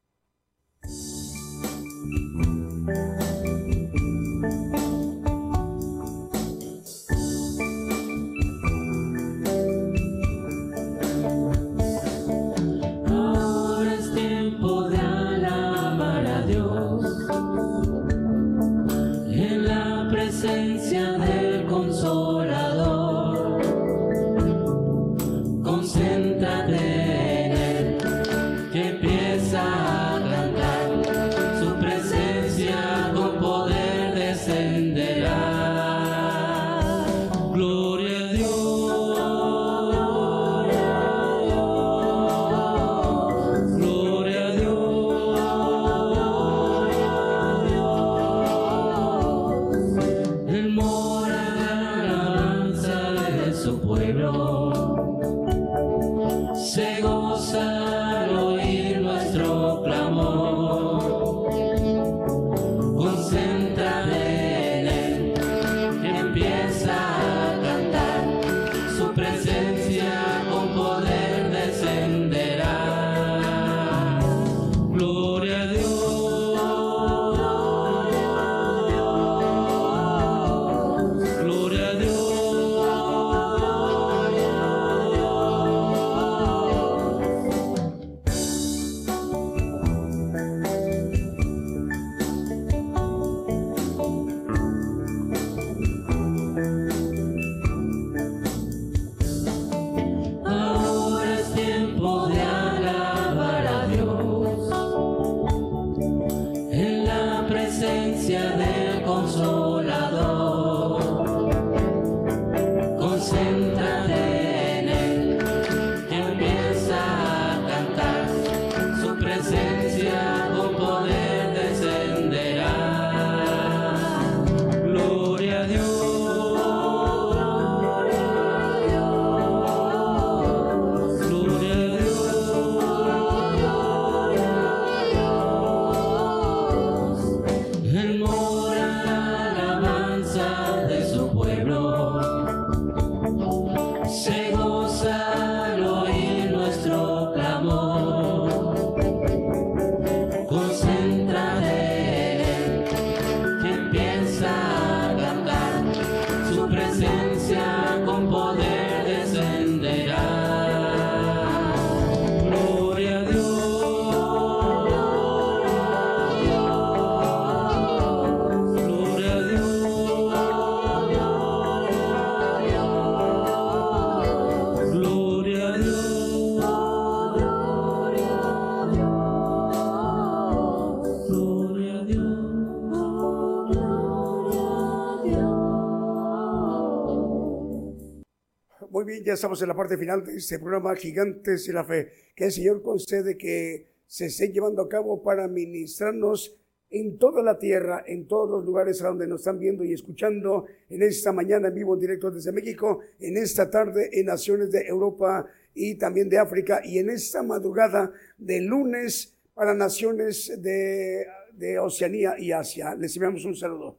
Ya estamos en la parte final de este programa Gigantes de la Fe. Que el Señor concede que se esté llevando a cabo para ministrarnos en toda la tierra, en todos los lugares a donde nos están viendo y escuchando en esta mañana en vivo en directo desde México, en esta tarde en naciones de Europa y también de África y en esta madrugada de lunes para naciones de, de Oceanía y Asia. Les enviamos un saludo.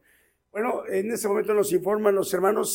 Bueno, en este momento nos informan los hermanos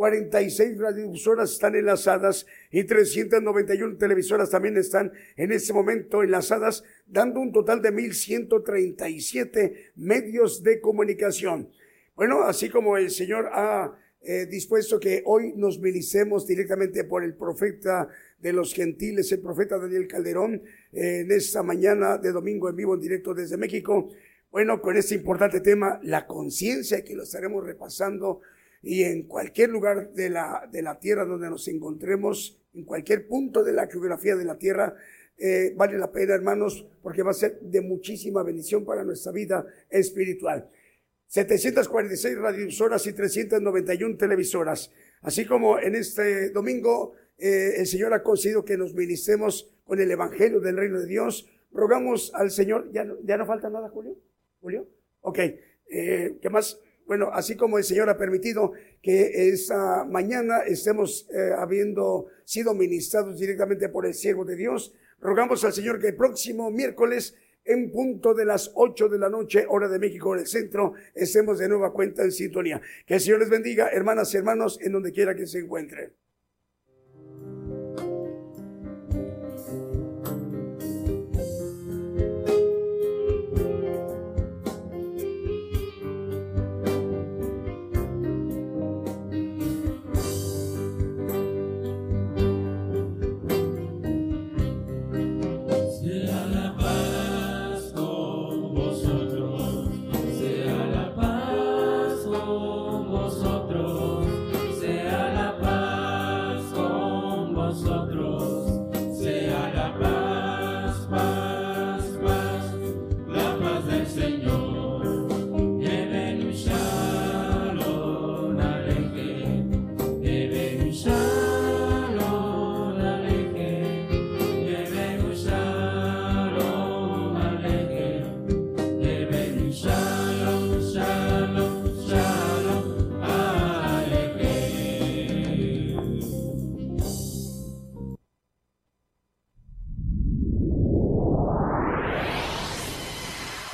746 radiodifusoras están enlazadas y 391 televisoras también están en este momento enlazadas, dando un total de 1137 medios de comunicación. Bueno, así como el Señor ha eh, dispuesto que hoy nos milicemos directamente por el profeta de los gentiles, el profeta Daniel Calderón, eh, en esta mañana de domingo en vivo en directo desde México. Bueno, con este importante tema, la conciencia que lo estaremos repasando y en cualquier lugar de la, de la tierra donde nos encontremos, en cualquier punto de la geografía de la tierra, eh, vale la pena, hermanos, porque va a ser de muchísima bendición para nuestra vida espiritual. 746 radiovisoras y 391 televisoras. Así como en este domingo eh, el Señor ha conseguido que nos ministremos con el Evangelio del Reino de Dios, rogamos al Señor, ¿ya no, ya no falta nada, Julio? ¿Julio? Ok, eh, ¿qué más? Bueno, así como el Señor ha permitido que esta mañana estemos eh, habiendo sido ministrados directamente por el siervo de Dios, rogamos al Señor que el próximo miércoles en punto de las 8 de la noche, hora de México en el centro, estemos de nueva cuenta en sintonía. Que el Señor les bendiga, hermanas y hermanos, en donde quiera que se encuentren.